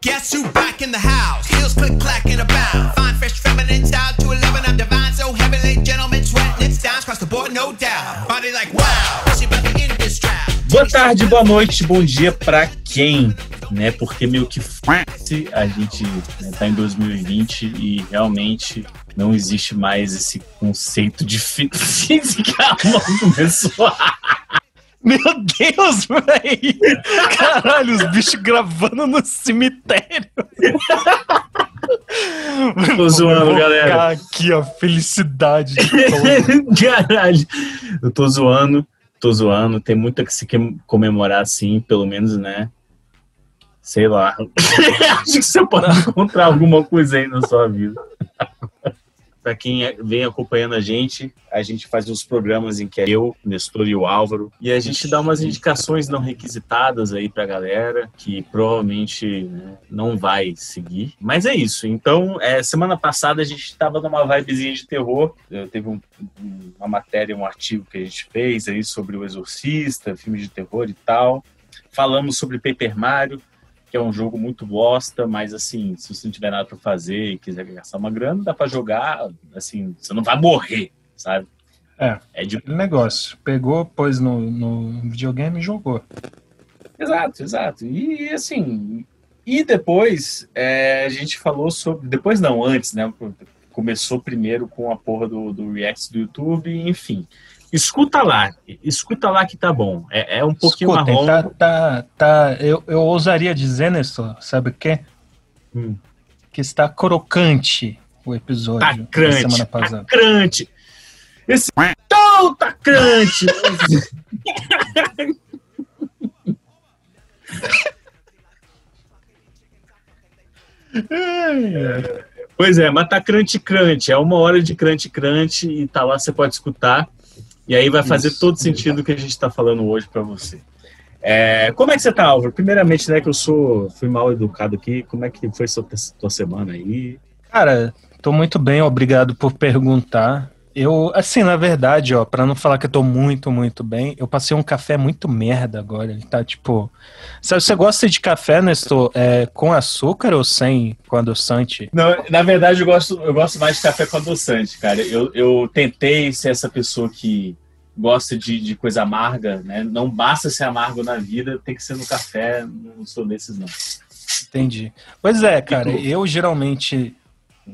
Guess who back in the house? Heels click clack in a bound. Fine, fresh, Boa tarde, boa noite, bom dia pra quem? Né? Porque meio que a gente né, tá em 2020 e realmente não existe mais esse conceito de física. A... Meu Deus, velho! Caralho, os bichos gravando no cemitério. Tô zoando, Vou galera. aqui, ó, felicidade. de todo. Caralho, eu tô zoando, tô zoando. Tem muito a que se comemorar assim, pelo menos, né? Sei lá. Acho que você pode encontrar alguma coisa aí na sua vida. Pra quem é- vem acompanhando a gente, a gente faz uns programas em que é eu, Nestor e o Álvaro, e a gente dá umas indicações não requisitadas aí pra galera, que provavelmente né, não vai seguir. Mas é isso. Então, é, semana passada a gente tava numa vibezinha de terror. Eu- Teve um- um- uma matéria, um artigo que a gente fez aí sobre o Exorcista, filme de terror e tal. Falamos sobre Paper Mario, que é um jogo muito bosta, mas assim, se você não tiver nada pra fazer e quiser gastar uma grana, dá pra jogar, assim, você não vai morrer, sabe? É. É de Aquele negócio. Pegou, pôs no, no videogame e jogou. Exato, exato. E assim, e depois é, a gente falou sobre. Depois não, antes, né? Começou primeiro com a porra do, do React do YouTube, enfim. Escuta lá, escuta lá que tá bom. É, é um pouquinho Escutem, marrom. tá, tá, tá, eu, eu ousaria dizer, Nestor, sabe o quê? Hum. Que está crocante o episódio Tá da crante, semana tá passada. crante. Esse tão tá crante. Pois é, mas tá crante crante. É uma hora de crante crante e tá lá, você pode escutar. E aí vai fazer Isso. todo sentido o que a gente tá falando hoje pra você. É, como é que você tá, Álvaro? Primeiramente, né, que eu sou, fui mal educado aqui. Como é que foi sua, semana aí? Cara, tô muito bem, obrigado por perguntar. Eu, assim, na verdade, ó, pra não falar que eu tô muito, muito bem, eu passei um café muito merda agora. Ele tá tipo. Sabe, você gosta de café, Nestor, é, com açúcar ou sem, com adoçante? Não, na verdade, eu gosto, eu gosto mais de café com adoçante, cara. Eu, eu tentei ser essa pessoa que gosta de, de coisa amarga, né? Não basta ser amargo na vida, tem que ser no café. Não sou desses, não. Entendi. Pois é, cara, eu geralmente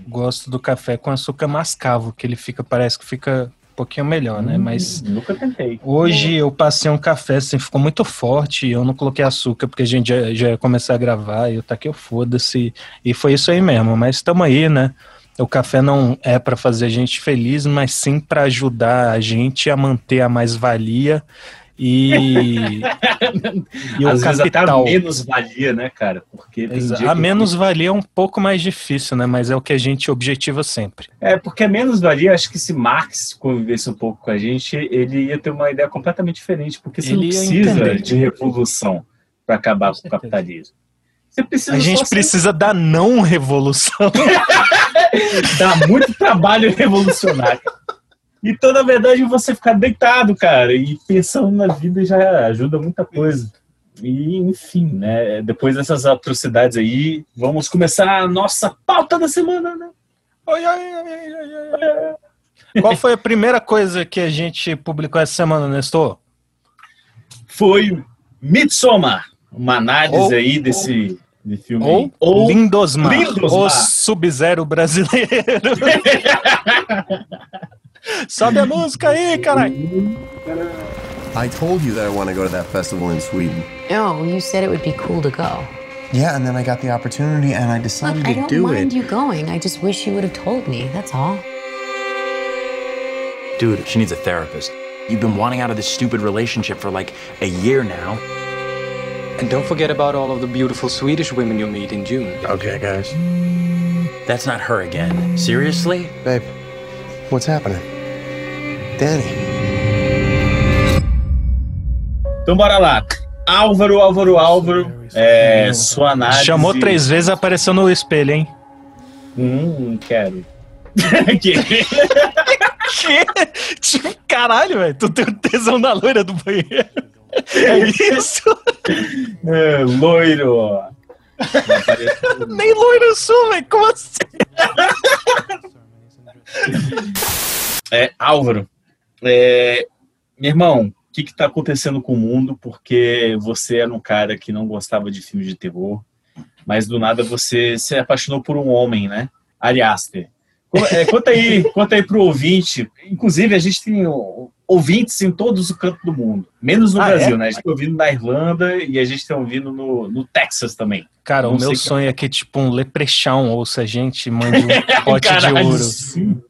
gosto do café com açúcar mascavo, que ele fica, parece que fica um pouquinho melhor, né? Mas Nunca tentei. Hoje eu passei um café, assim, ficou muito forte e eu não coloquei açúcar porque a gente já, já ia começar a gravar e eu taquei o foda-se. E foi isso aí mesmo, mas estamos aí, né? O café não é para fazer a gente feliz, mas sim para ajudar a gente a manter a mais-valia e, e o Às até capital. menos valia, né, cara? Porque A menos valia é um pouco mais difícil, né? Mas é o que a gente objetiva sempre. É, porque a menos valia, acho que se Marx convivesse um pouco com a gente, ele ia ter uma ideia completamente diferente, porque você não Ele ia precisa de revolução para acabar com, o capitalismo. Você precisa A gente precisa da não revolução. dá muito trabalho revolucionar. Então, na verdade, você ficar deitado, cara, e pensando na vida já ajuda muita coisa. E, enfim, né? Depois dessas atrocidades aí, vamos começar a nossa pauta da semana, né? Oi, oi, oi, oi, oi, oi. Qual foi a primeira coisa que a gente publicou essa semana, Nestor? Foi Midsommar, uma análise Ou- aí desse, desse filme. Ou. Ou Lindosmar, Lindosmar. o Sub-Zero brasileiro. Sobe a música aí, caralho. I told you that I want to go to that festival in Sweden. No, you said it would be cool to go. Yeah, and then I got the opportunity and I decided Look, I to don't do mind you going. I just wish you would have told me. That's all. Dude, she needs a therapist. You've been wanting out of this stupid relationship for like a year now. And don't forget about all of the beautiful Swedish women you'll meet in June. Okay, guys. That's not her again. Seriously? Babe, what's happening? Danny. Então bora lá. Álvaro, Álvaro, Álvaro. É, sua análise. Chamou três vezes, apareceu no espelho, hein? Hum, quero. Que- Que? Tipo, caralho, velho. Tu tem tesão na loira do banheiro. É isso? É, loiro. Nem loiro sou, velho. Como assim? É, Álvaro, é, meu irmão, o que que tá acontecendo com o mundo? Porque você era um cara que não gostava de filmes de terror, mas do nada você se apaixonou por um homem, né? Ari Aster. Co- é, conta aí, conta aí pro ouvinte. Inclusive, a gente tem ouvintes em todos os cantos do mundo, menos no Ah, Brasil, é? né? A gente tá ouvindo na Irlanda e a gente tá ouvindo no, no Texas também. Cara, Não o meu sonho é que, tipo, um leprechaun ouça a gente e mande um pote de Caralho, ouro. sim.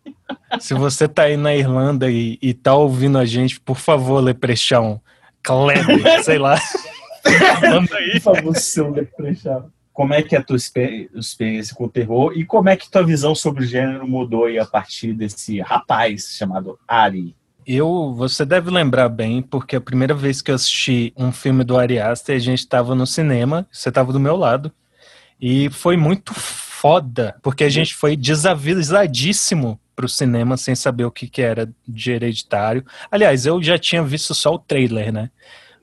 Se você tá aí na Irlanda e, e tá ouvindo a gente, por favor, leprechaun, Kleber, sei lá. Manda aí. Por favor, seu leprechaun. Como é que é a tua experiência com o terror e como é que tua visão sobre o gênero mudou aí a partir desse rapaz chamado Ari? Eu, você deve lembrar bem, porque a primeira vez que eu assisti um filme do Ari Aster, a gente tava no cinema, você tava do meu lado, e foi muito foda, porque a gente foi desavisadíssimo pro cinema sem saber o que, que era de hereditário. Aliás, eu já tinha visto só o trailer, né?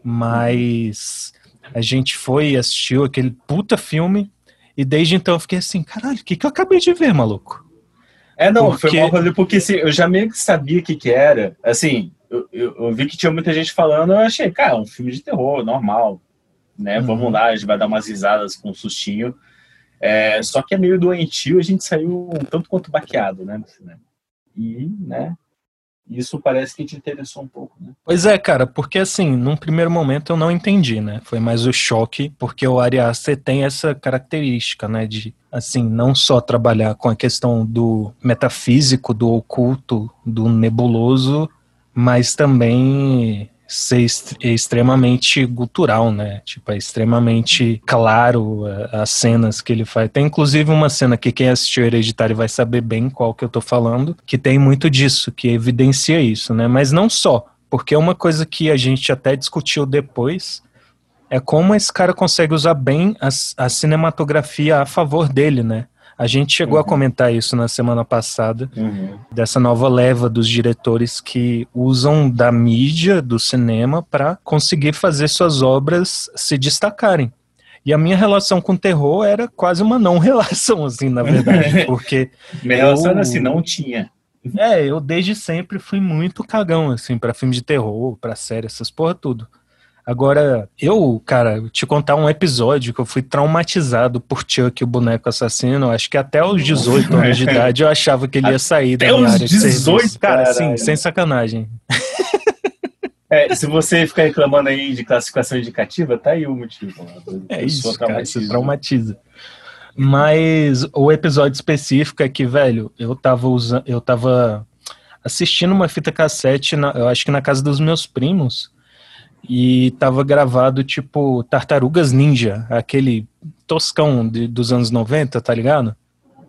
Mas a gente foi e assistiu aquele puta filme, e desde então eu fiquei assim, caralho, o que, que eu acabei de ver, maluco? É, não, Porque- foi mal rolê, porque assim, eu já meio que sabia o que que era. Assim, eu, eu- eu vi que tinha muita gente falando, eu achei, cara, um filme de terror, normal, né? Uhum. Vamos lá, a gente vai dar umas risadas com um sustinho. É, só que é meio doentio, a gente saiu um tanto quanto baqueado, né, no cinema. E, né, isso parece que te interessou um pouco, né? Pois é, cara, porque assim, num primeiro momento eu não entendi, né? Foi mais o choque, porque o Aster tem essa característica, né? De, assim, não só trabalhar com a questão do metafísico, do oculto, do nebuloso, mas também ser est- extremamente gutural, né? Tipo, é extremamente claro eh, as cenas que ele faz. Tem inclusive uma cena que quem assistiu Hereditário vai saber bem qual que eu tô falando, que tem muito disso, que evidencia isso, né? Mas não só, porque uma coisa que a gente até discutiu depois é como esse cara consegue usar bem a, a cinematografia a favor dele, né? A gente chegou a comentar isso na semana passada, dessa nova leva dos diretores que usam da mídia, do cinema, para conseguir fazer suas obras se destacarem. E a minha relação com o terror era quase uma não relação, assim, na verdade, porque Minha relação era Eu- assim, não tinha. é, eu desde sempre fui muito cagão, assim, pra filme de terror, pra série, essas porra tudo. Agora, eu, cara, te contar um episódio que eu fui traumatizado por Chuck, o boneco assassino. Acho que até os 18 anos de idade eu achava que ele ia sair da Até minha os área de 18, serviço. Cara, sim, sem sacanagem. É, se você ficar reclamando aí de classificação indicativa, tá aí o motivo. É Eu isso, cara, se traumatizado. traumatiza. Mas o episódio específico é que, velho, eu tava usando, eu tava assistindo uma fita cassete, na- eu acho que na casa dos meus primos, e tava gravado tipo Tartarugas Ninja, aquele toscão de- dos anos 90, tá ligado?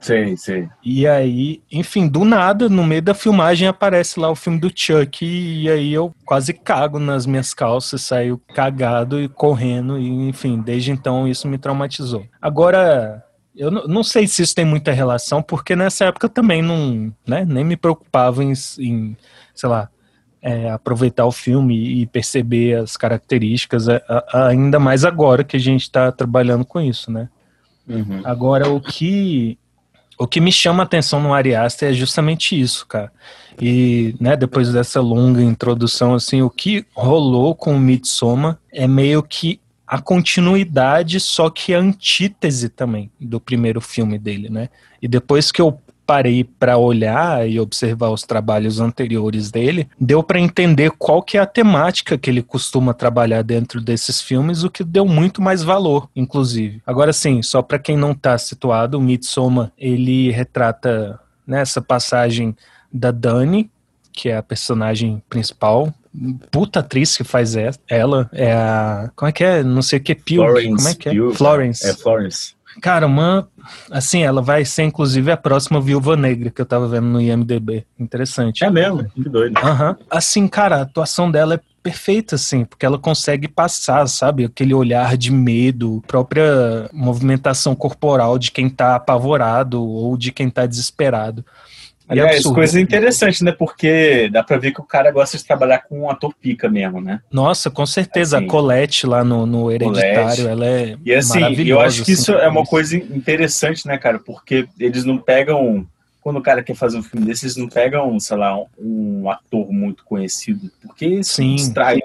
Sei, sei. E aí, enfim, do nada, no meio da filmagem aparece lá o filme do Chuck e aí eu quase cago nas minhas calças, saio cagado e correndo e enfim, desde então isso me traumatizou. Agora, eu não- sei se isso tem muita relação, porque nessa época eu também não, né, nem me preocupava em, em, sei lá, é, aproveitar o filme e perceber as características, a- a- ainda mais agora que a gente está trabalhando com isso, né? Uhum. Agora, o que o que me chama a atenção no Ari Aster é justamente isso, cara. E, né, depois dessa longa introdução, assim, o que rolou com o Midsommar é meio que a continuidade, só que a antítese também do primeiro filme dele, né? E depois que eu parei para olhar e observar os trabalhos anteriores dele, deu para entender qual que é a temática que ele costuma trabalhar dentro desses filmes, o que deu muito mais valor, inclusive. Agora sim, só para quem não tá situado, o Midsommar, ele retrata nessa passagem da Dani, que é a personagem principal, puta atriz que faz ela, é a, como é que é? Não sei o que, Pugh, Florence como é que é? Pugh. Florence. É Florence. Cara, uma. Assim, ela vai ser inclusive a próxima Viúva Negra que eu tava vendo no IMDB. Interessante. É mesmo, que doido. Aham. Assim, cara, a atuação dela é perfeita, assim, porque ela consegue passar, sabe, aquele olhar de medo, própria movimentação corporal de quem tá apavorado ou de quem tá desesperado. E é Aliás, absurdo. coisa interessante, né? Porque dá pra ver que o cara gosta de trabalhar com um ator pica mesmo, né? Nossa, com certeza. Assim, a Colette lá no, no Hereditário, Colette. ela é E assim, eu acho que isso assim, é uma isso. coisa interessante, né, cara? Porque eles não pegam. Quando o cara quer fazer um filme desse, eles não pegam, sei lá, um, um ator muito conhecido. Porque isso Sim. distrai.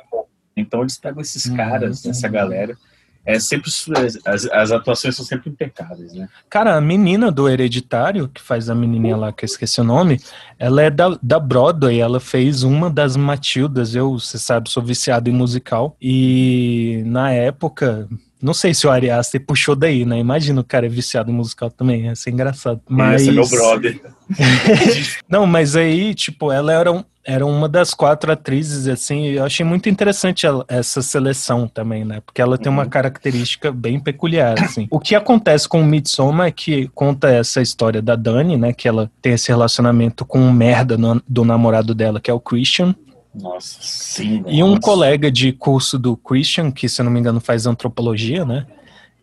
Então eles pegam esses Uhum, caras, essa uhum. galera. É sempre, as, as atuações são sempre impecáveis, né? Cara, a menina do Hereditário, que faz a menininha lá, que eu esqueci o nome, ela é da, da Broadway, ela fez uma das Matildas, eu, você sabe, sou viciado em musical, e na época, não sei se o Ari Aster puxou daí, né? Imagina o cara é viciado em musical também, ia ser engraçado. Mas... Esse é meu brother. Não, mas aí, tipo, ela era, um- era uma das quatro atrizes, assim, e eu achei muito interessante ela- essa seleção também, né? Porque ela tem uma característica bem peculiar, assim. O que acontece com o Midsommar é que conta essa história da Dani, né? Que ela tem esse relacionamento com um merda no- do namorado dela, que é o Christian, Nossa, sim. e um nossa. colega de curso do Christian, que se eu não me engano faz antropologia, né?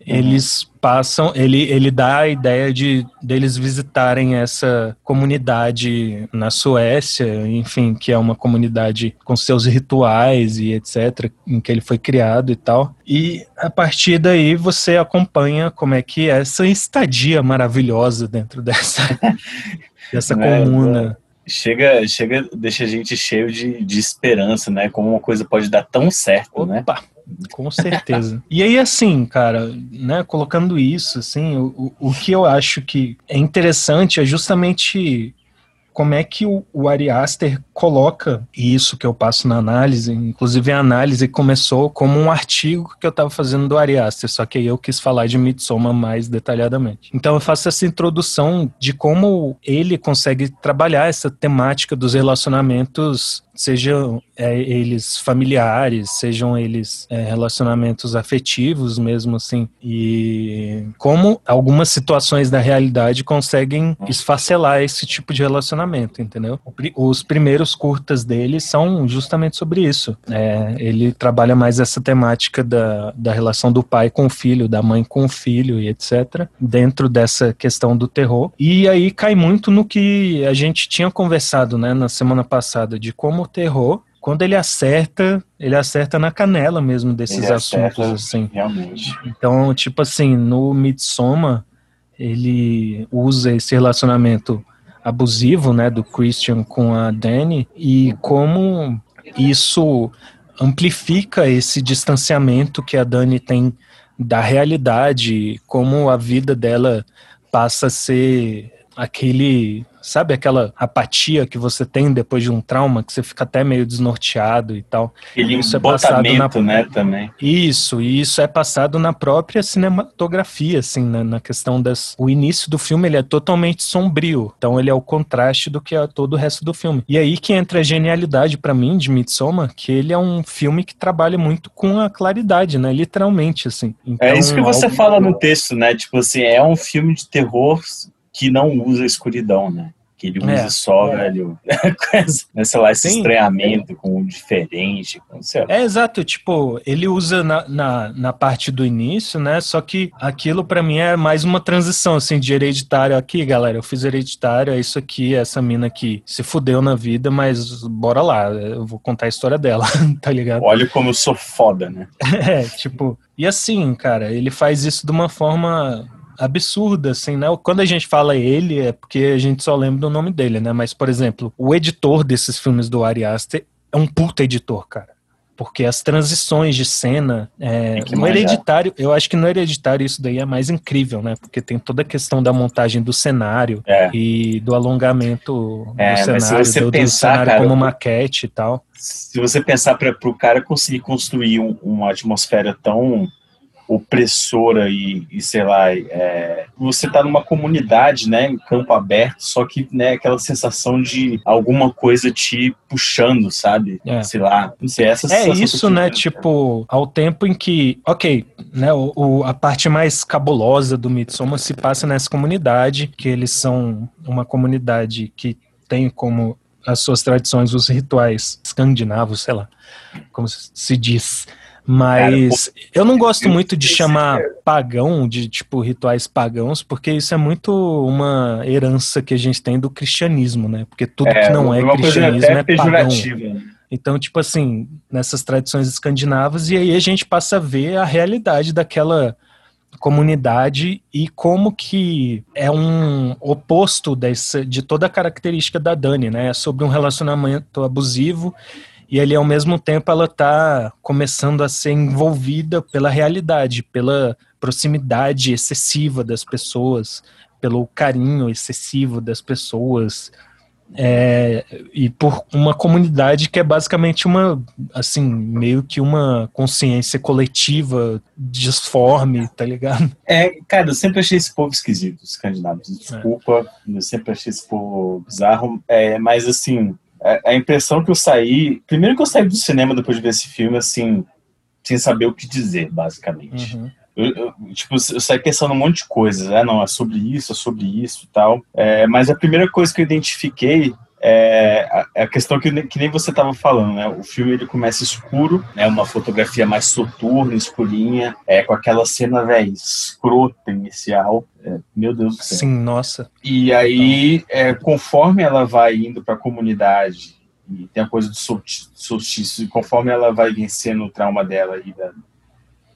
Eles passam, ele, ele dá a ideia de deles visitarem essa comunidade na Suécia, enfim, que é uma comunidade com seus rituais e etc, em que ele foi criado e tal. E a partir daí você acompanha como é que é essa estadia maravilhosa dentro dessa dessa É, comuna. Chega, chega, deixa a gente cheio de, de esperança, né? Como uma coisa pode dar tão certo, né? Opa, com certeza. e aí, assim, cara, né, colocando isso, assim, o o que eu acho que é interessante é justamente como é que o, o Ari Aster coloca isso que eu passo na análise, inclusive a análise começou como um artigo que eu estava fazendo do Ari Aster, só que aí eu quis falar de Midsommar mais detalhadamente. Então eu faço essa introdução de como ele consegue trabalhar essa temática dos relacionamentos, sejam é, eles familiares, sejam eles é, relacionamentos afetivos mesmo assim, e como algumas situações da realidade conseguem esfacelar esse tipo de relacionamento, entendeu? Os primeiros curtas dele são justamente sobre isso. É, ele trabalha mais essa temática da, da relação do pai com o filho, da mãe com o filho e etc. Dentro dessa questão do terror. E aí cai muito no que a gente tinha conversado né, na semana passada, de como terror, quando ele acerta, ele acerta na canela mesmo desses Ele assuntos, acerta, assim. Realmente. Então, tipo assim, no Midsommar, ele usa esse relacionamento abusivo, né, do Christian com a Dani e como isso amplifica esse distanciamento que a Dani tem da realidade, como a vida dela passa a ser aquele, sabe aquela apatia que você tem depois de um trauma, que você fica até meio desnorteado e tal. Aquele Isso é passado na- né, também. Isso, e isso é passado na própria cinematografia, assim, né, na questão das... O início do filme, ele é totalmente sombrio, então ele é o contraste do que é todo o resto do filme. E aí que entra a genialidade pra mim de Midsommar, que ele é um filme que trabalha muito com a claridade, né, literalmente, assim. Então, É isso que você algo- fala no texto, né? Tipo assim, é um filme de terror que não usa escuridão, né? Que ele usa É. só, velho, com, sei lá, esse Sim. estranhamento com o diferente, com, sei lá. É exato, tipo, ele usa na, na, na parte do início, né? Só que aquilo pra mim é mais uma transição, assim, de hereditário. Aqui, galera, eu fiz hereditário, é isso aqui, essa mina aqui se fudeu na vida, mas bora lá, eu vou contar a história dela, tá ligado? Olha como eu sou foda, né? É, tipo, e assim, cara, ele faz isso de uma forma absurda, assim, né? Quando a gente fala ele, é porque a gente só lembra do nome dele, né? Mas, por exemplo, o editor desses filmes do Ari Aster é um puta editor, cara. Porque as transições de cena, é, que no hereditário, eu acho que no hereditário isso daí é mais incrível, né? Porque tem toda a questão da montagem do cenário É. e do alongamento É, do se cenário, você do, do pensar, cenário cara, como maquete e tal. Se você pensar para o cara conseguir construir um- uma atmosfera tão opressora e, e, sei lá, é, você tá numa comunidade, né, em campo aberto, só que, né, aquela sensação de alguma coisa te puxando, sabe? É. Sei lá, não sei, essa É isso, né? cara. Tipo, ao tempo em que, ok, né? O, o- a parte mais cabulosa do Midsommar se passa nessa comunidade, que eles são uma comunidade que tem como as suas tradições, os rituais escandinavo, sei lá, como se diz. Mas eu não gosto muito de chamar pagão, de tipo rituais pagãos, porque isso é muito uma herança que a gente tem do cristianismo, né? Porque tudo que não é cristianismo é pagão. né? Então, tipo assim, nessas tradições escandinavas, e aí a gente passa a ver a realidade daquela comunidade e como que é um oposto dessa, de toda a característica da Dani, né? É sobre um relacionamento abusivo e ali ao mesmo tempo ela tá começando a ser envolvida pela realidade, pela proximidade excessiva das pessoas, pelo carinho excessivo das pessoas, é, e por uma comunidade que é basicamente uma, assim, meio que uma consciência coletiva disforme, tá ligado? É, cara, eu sempre achei esse povo esquisito, os candidatos. Desculpa, eu sempre achei esse povo bizarro. É, mas, assim, a, a impressão que eu saí. Primeiro que eu saí do cinema depois de ver esse filme, assim, sem saber o que dizer, basicamente. Uhum. Eu, eu, tipo, eu saí pensando um monte de coisas, né? Não, é sobre isso, é sobre isso e tal. É, mas a primeira coisa que eu identifiquei é a, é a questão que, que nem você estava falando, né? O filme ele começa escuro, né? Uma fotografia mais soturna, escurinha, é, com aquela cena, velho, escrota inicial. É, meu Deus do céu. Sim, nossa. E aí, é, conforme ela vai indo para a comunidade, e tem a coisa do solstício, e conforme ela vai vencendo o trauma dela e da,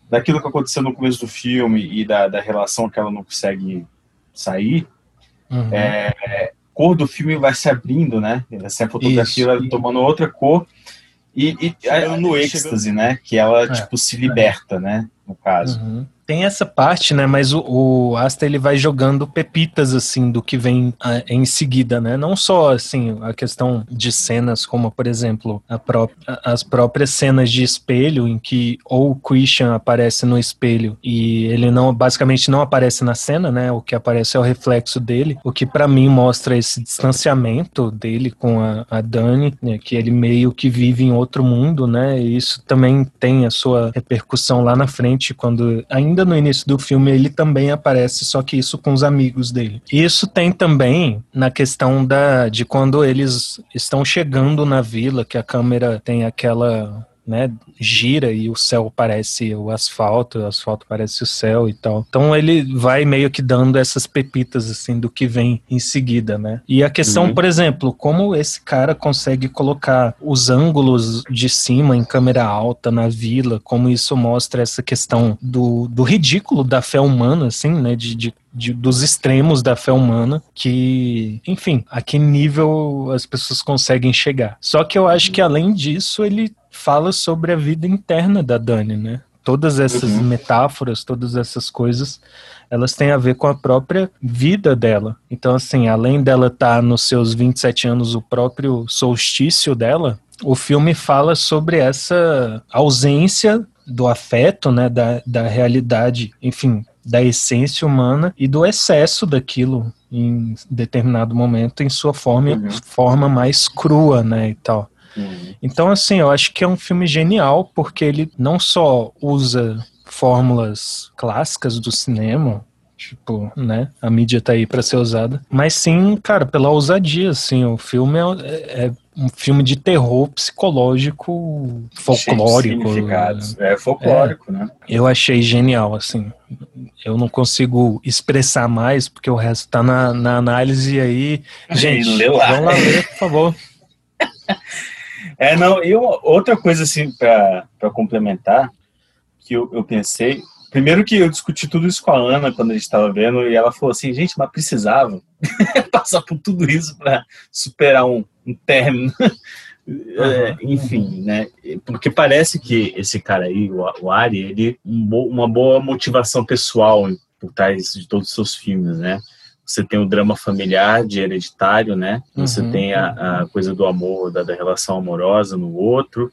daquilo que aconteceu no começo do filme e da, da relação que ela não consegue sair, Uhum. é, cor do filme vai se abrindo, né? Assim, a fotografia Isso. vai tomando outra cor e, e aí, no êxtase, né? Que ela, É. tipo, se liberta, né? No caso. Uhum. Tem essa parte, né? Mas o, o Asta ele vai jogando pepitas assim do que vem ah, em seguida, né? Não só assim a questão de cenas, como por exemplo a pró as próprias cenas de espelho em que ou o Christian aparece no espelho e ele não basicamente não aparece na cena, né? O que aparece é o reflexo dele, o que pra mim mostra esse distanciamento dele com a, a Dani, né? Que ele meio que vive em outro mundo, né? E isso também tem a sua repercussão lá na frente quando ainda no início do filme ele também aparece, só que isso com os amigos dele. Isso tem também na questão da de quando eles estão chegando na vila, que a câmera tem aquela né, gira e o céu parece o asfalto, o asfalto parece o céu e tal. Então ele vai meio que dando essas pepitas assim do que vem em seguida, né? E a questão, Uhum. por exemplo, como esse cara consegue colocar os ângulos de cima em câmera alta na vila, como isso mostra essa questão do, do ridículo da fé humana, assim, né? De, de de- dos extremos da fé humana, que, enfim, a que nível as pessoas conseguem chegar. Só que eu acho que além disso, ele fala sobre a vida interna da Dani, né? Todas essas Uhum. metáforas, todas essas coisas, elas têm a ver com a própria vida dela. Então, assim, além dela estar nos seus 27 anos, o próprio solstício dela, o filme fala sobre essa ausência do afeto, né, da, da realidade, enfim, da essência humana e do excesso daquilo em determinado momento em sua forma, Uhum. forma mais crua, né, e tal. Uhum. Então, assim, eu acho que é um filme genial porque ele não só usa fórmulas clássicas do cinema, tipo, né, a mídia tá aí para ser usada, mas sim, cara, pela ousadia, assim, o filme é, é um filme de terror psicológico folclórico. É folclórico, né? Eu achei genial, assim. Eu não consigo expressar mais, porque o resto tá na, na análise aí. Gente, lê lá. vamos lá ler, por favor. É, não, e outra coisa, assim, pra complementar, que eu, eu pensei. Primeiro que eu discuti tudo isso com a Ana quando a gente tava vendo, e ela falou assim, gente, mas precisava passar por tudo isso pra superar um, um término. É, enfim, né? Porque parece que esse cara aí, o, o Ari, ele um bo- uma boa motivação pessoal por trás de todos os seus filmes, né? Você tem o drama familiar de hereditário, né? Você Uhum. tem a, a coisa do amor, da, da relação amorosa no outro.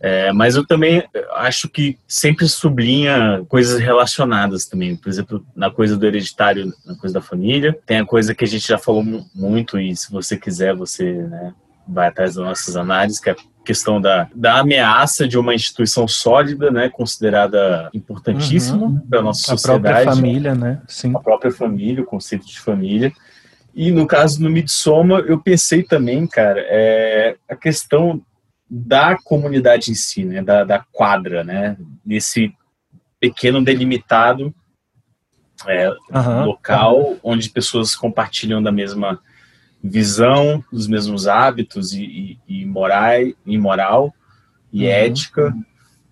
É, mas eu também acho que sempre sublinha coisas relacionadas também. Por exemplo, na coisa do hereditário, na coisa da família. Tem a coisa que a gente já falou mu- muito, e se você quiser, você né, vai atrás das nossas análises, que é questão da, da ameaça de uma instituição sólida, né, considerada importantíssima para a nossa A própria sociedade família, né? Sim. a própria família, o conceito de família. E no caso do Midsommar, eu pensei também, cara, é, a questão da comunidade em si, né, da, da quadra, né, nesse pequeno delimitado é, Aham. local onde pessoas compartilham da mesma visão, dos mesmos hábitos e, e, e morai, e moral e Uhum. ética.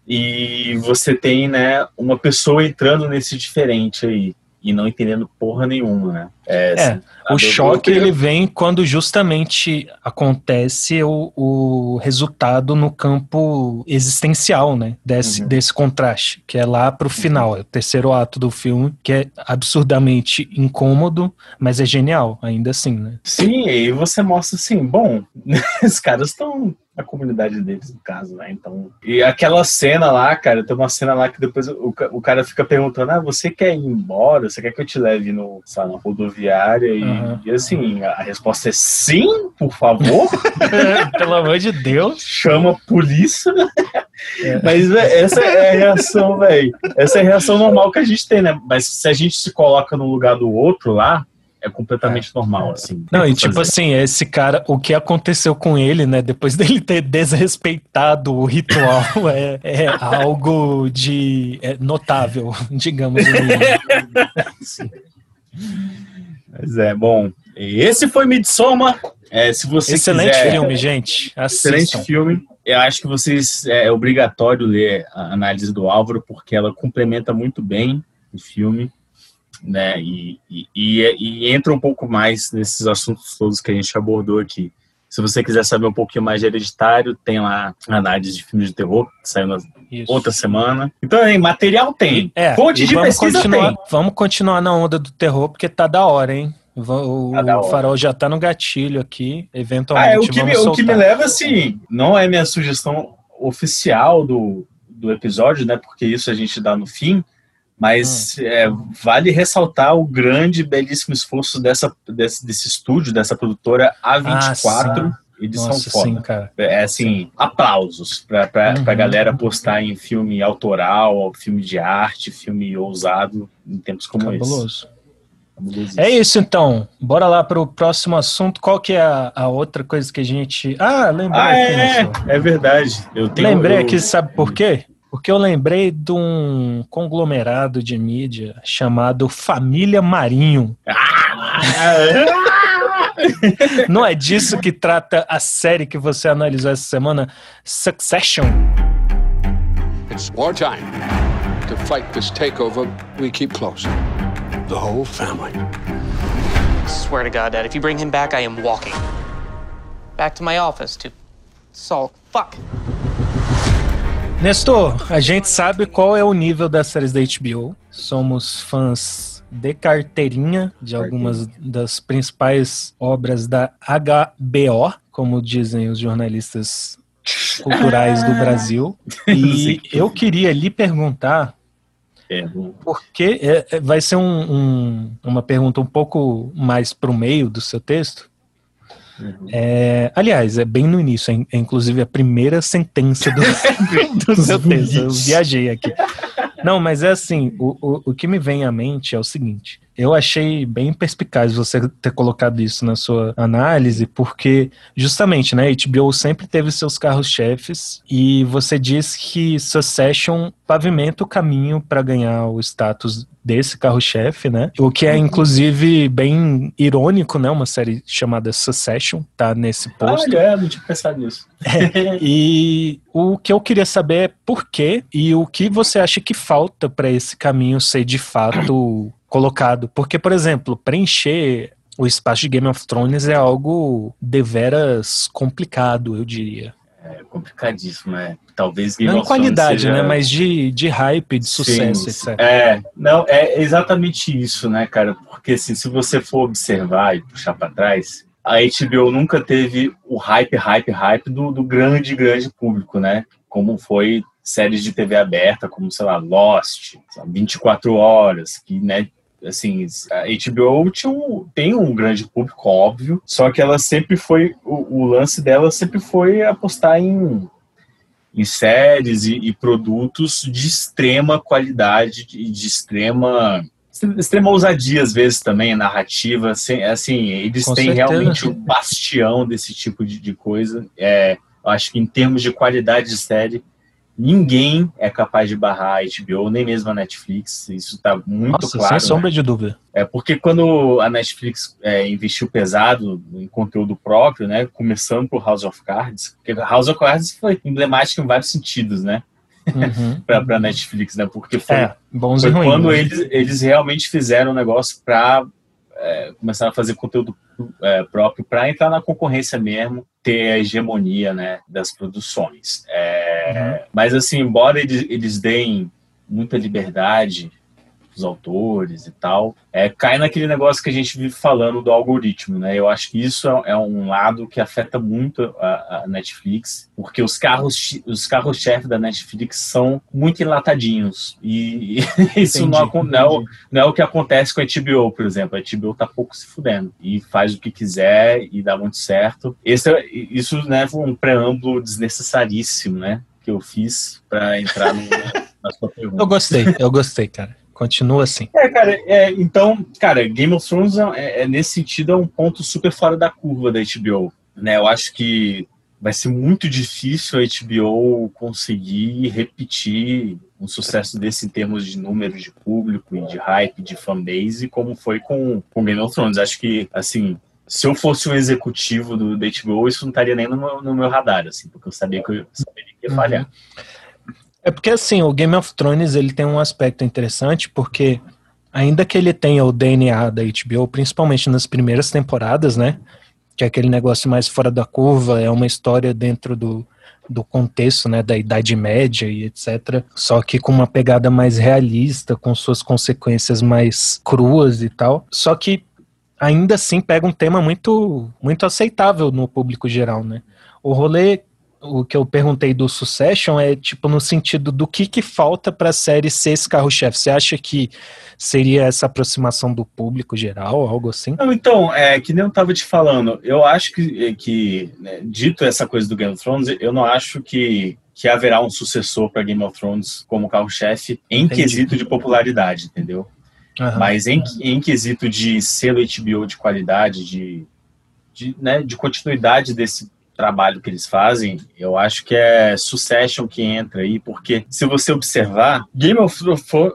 E você tem, né, uma pessoa entrando nesse diferente aí e não entendendo porra nenhuma, né? É, assim, O choque ele vem quando justamente acontece o, o resultado no campo existencial, né? Desse, Uhum. desse contraste, que é lá pro final, é o terceiro ato do filme, que é absurdamente incômodo, mas é genial, ainda assim, né? Sim, e você mostra assim, bom, os caras estão na comunidade deles, no caso, né? Então. E aquela cena lá, cara, tem uma cena lá que depois o, o cara fica perguntando: ah, você quer ir embora? Você quer que eu te leve no, lá, na rodoviária? E, Aham. e assim, a resposta é sim, por favor. Pelo amor de Deus. Chama a polícia. Mas véi, essa é a reação, velho. Essa é a reação normal que a gente tem, né? Mas se a gente se coloca no lugar do outro lá, é completamente normal, assim. Não, e tipo fazer. assim, esse cara, o que aconteceu com ele, né, depois dele ter desrespeitado o ritual, é, é algo de é notável, digamos. mínimo. Mas é, bom. Esse foi Midsommar. É, se você Excelente quiser, filme, gente. Assistam. Excelente filme. Eu acho que vocês é obrigatório ler a análise do Álvaro, porque ela complementa muito bem o filme, né? E, e, e- entra um pouco mais nesses assuntos todos que a gente abordou aqui. Se você quiser saber um pouquinho mais de hereditário, tem lá análise de filmes de terror, que saiu na Isso. outra semana. Então, aí, material tem. É, Fonte de pesquisa tem. vamos continuar na onda do terror, porque tá da hora, hein? O, Tá farol já tá no gatilho aqui. Ah, Eventualmente é, o, que me, o que me leva, assim, não é minha sugestão oficial do, do episódio, né? Porque isso a gente dá no fim, mas Hum. é, vale ressaltar o grande, belíssimo esforço dessa, desse, desse estúdio, dessa produtora A24, edição Ah, Nossa, foda. sim, cara. É assim, aplausos pra, pra, pra Uhum. galera postar em filme autoral, filme de arte, filme ousado, em tempos como esse. Cabuloso. Cabuloso. É isso então. Bora lá pro próximo assunto. Qual que é a, a outra coisa que a gente. Ah, lembrei Ah, aqui, é, Nelson. é verdade. Eu tenho, Lembrei eu- aqui, sabe por quê? Porque eu lembrei de um conglomerado de mídia chamado Família Marinho. Não é disso que trata a série que você analisou essa semana, Succession. It's wartime. To fight this takeover, we keep close. The whole family. Swear to God, Dad, if you bring him back, I am walking. Back to my office to solve. Fuck. Nestor, a gente sabe qual é o nível das séries da HBO. Somos fãs de carteirinha de algumas das principais obras da HBO, como dizem os jornalistas culturais do Brasil. E eu queria lhe perguntar porque é, é, vai ser um- um- uma pergunta um pouco mais para o meio do seu texto. É, aliás, é bem no início, é, é inclusive a primeira sentença do, do seu texto. Eu viajei aqui. Não, mas é assim: o, o, o que me vem à mente é o seguinte. Eu achei bem perspicaz você ter colocado isso na sua análise, porque justamente, né, HBO sempre teve seus carros-chefes e você diz que Succession pavimenta o caminho para ganhar o status desse carro-chefe, né? O que é inclusive bem irônico, né? Uma série chamada Succession tá nesse posto. Olha, é, não tinha pensado nisso. E o que eu queria saber é por quê e o que você acha que falta para esse caminho ser de fato colocado. Porque, por exemplo, preencher o espaço de Game of Thrones é algo deveras complicado, eu diria. É complicadíssimo, né? Talvez Game Não em of qualidade, seja- né? Mas de, de hype, de sucesso, Sim, etc. É, não, é exatamente isso, né, cara? Porque assim, se você for observar e puxar pra trás, a HBO nunca teve o hype, hype, hype do, do grande, grande público, né? Como foi séries de TV aberta, como, sei lá, Lost, sei lá, 24 Horas, que, né, assim, a HBO tinha um- tem um grande público, óbvio, só que ela sempre foi, o, o lance dela sempre foi apostar em em séries e, e produtos de extrema qualidade e de extrema extrema ousadia às vezes também narrativa assim, assim eles Com têm certeza. realmente o bastião desse tipo de, de coisa é acho que em termos de qualidade de série, ninguém é capaz de barrar a HBO, nem mesmo a Netflix. Isso está muito Nossa, claro. sem né? sombra de dúvida. É porque quando a Netflix é, investiu pesado em conteúdo próprio, né, começando por House of Cards, porque House of Cards foi emblemático em vários sentidos, né, Uhum. para a Netflix, né, porque foi, É, bons foi e ruins. quando né? eles, eles realmente fizeram um negócio para começar a fazer conteúdo é, próprio para entrar na concorrência mesmo, ter a hegemonia, né, das produções. É, Mas assim, embora eles, eles deem muita liberdade os autores e tal, é, cai naquele negócio que a gente vive falando do algoritmo, né? Eu acho que isso é, é um lado que afeta muito a, a Netflix, porque os carros os carros chefe da Netflix são muito enlatadinhos e, e isso Entendi, não, é o- não é o que acontece com a HBO, por exemplo. A HBO tá pouco se fudendo e faz o que quiser e dá muito certo. Esse é- isso, né, foi um preâmbulo desnecessaríssimo, né, que eu fiz para entrar no, na sua pergunta. Eu gostei, eu gostei, cara. Continua assim. É, cara, é, então, cara, Game of Thrones é, é, nesse sentido é um ponto super fora da curva da HBO, né? Eu acho que vai ser muito difícil a HBO conseguir repetir um sucesso desse em termos de números de público e de hype, de fanbase, como foi com, com Game of Thrones. Acho que, assim, se eu fosse um executivo do, da HBO, isso não estaria nem no meu, no meu radar, assim, porque eu sabia que eu saberia que ia falhar. É porque assim, o Game of Thrones ele tem um aspecto interessante, porque ainda que ele tenha o DNA da HBO, principalmente nas primeiras temporadas, né? Que é aquele negócio mais fora da curva, é uma história dentro do, do contexto, né, da Idade Média e etc. Só que com uma pegada mais realista, com suas consequências mais cruas e tal. Só que ainda assim pega um tema muito muito aceitável no público geral, né? O rolê o que eu perguntei do Succession é tipo no sentido do que que falta para a série ser esse carro-chefe. Você acha que seria essa aproximação do público geral, algo assim? Não, então, é que nem eu tava te falando, eu acho que, que né, dito essa coisa do Game of Thrones, eu não acho que, que haverá um sucessor para Game of Thrones como carro-chefe em Entendi. quesito de popularidade, entendeu? Aham. Mas em, em quesito de selo HBO de qualidade, de, de, né, de continuidade desse trabalho que eles fazem, eu acho que é Succession que entra aí, porque se você observar, Game of,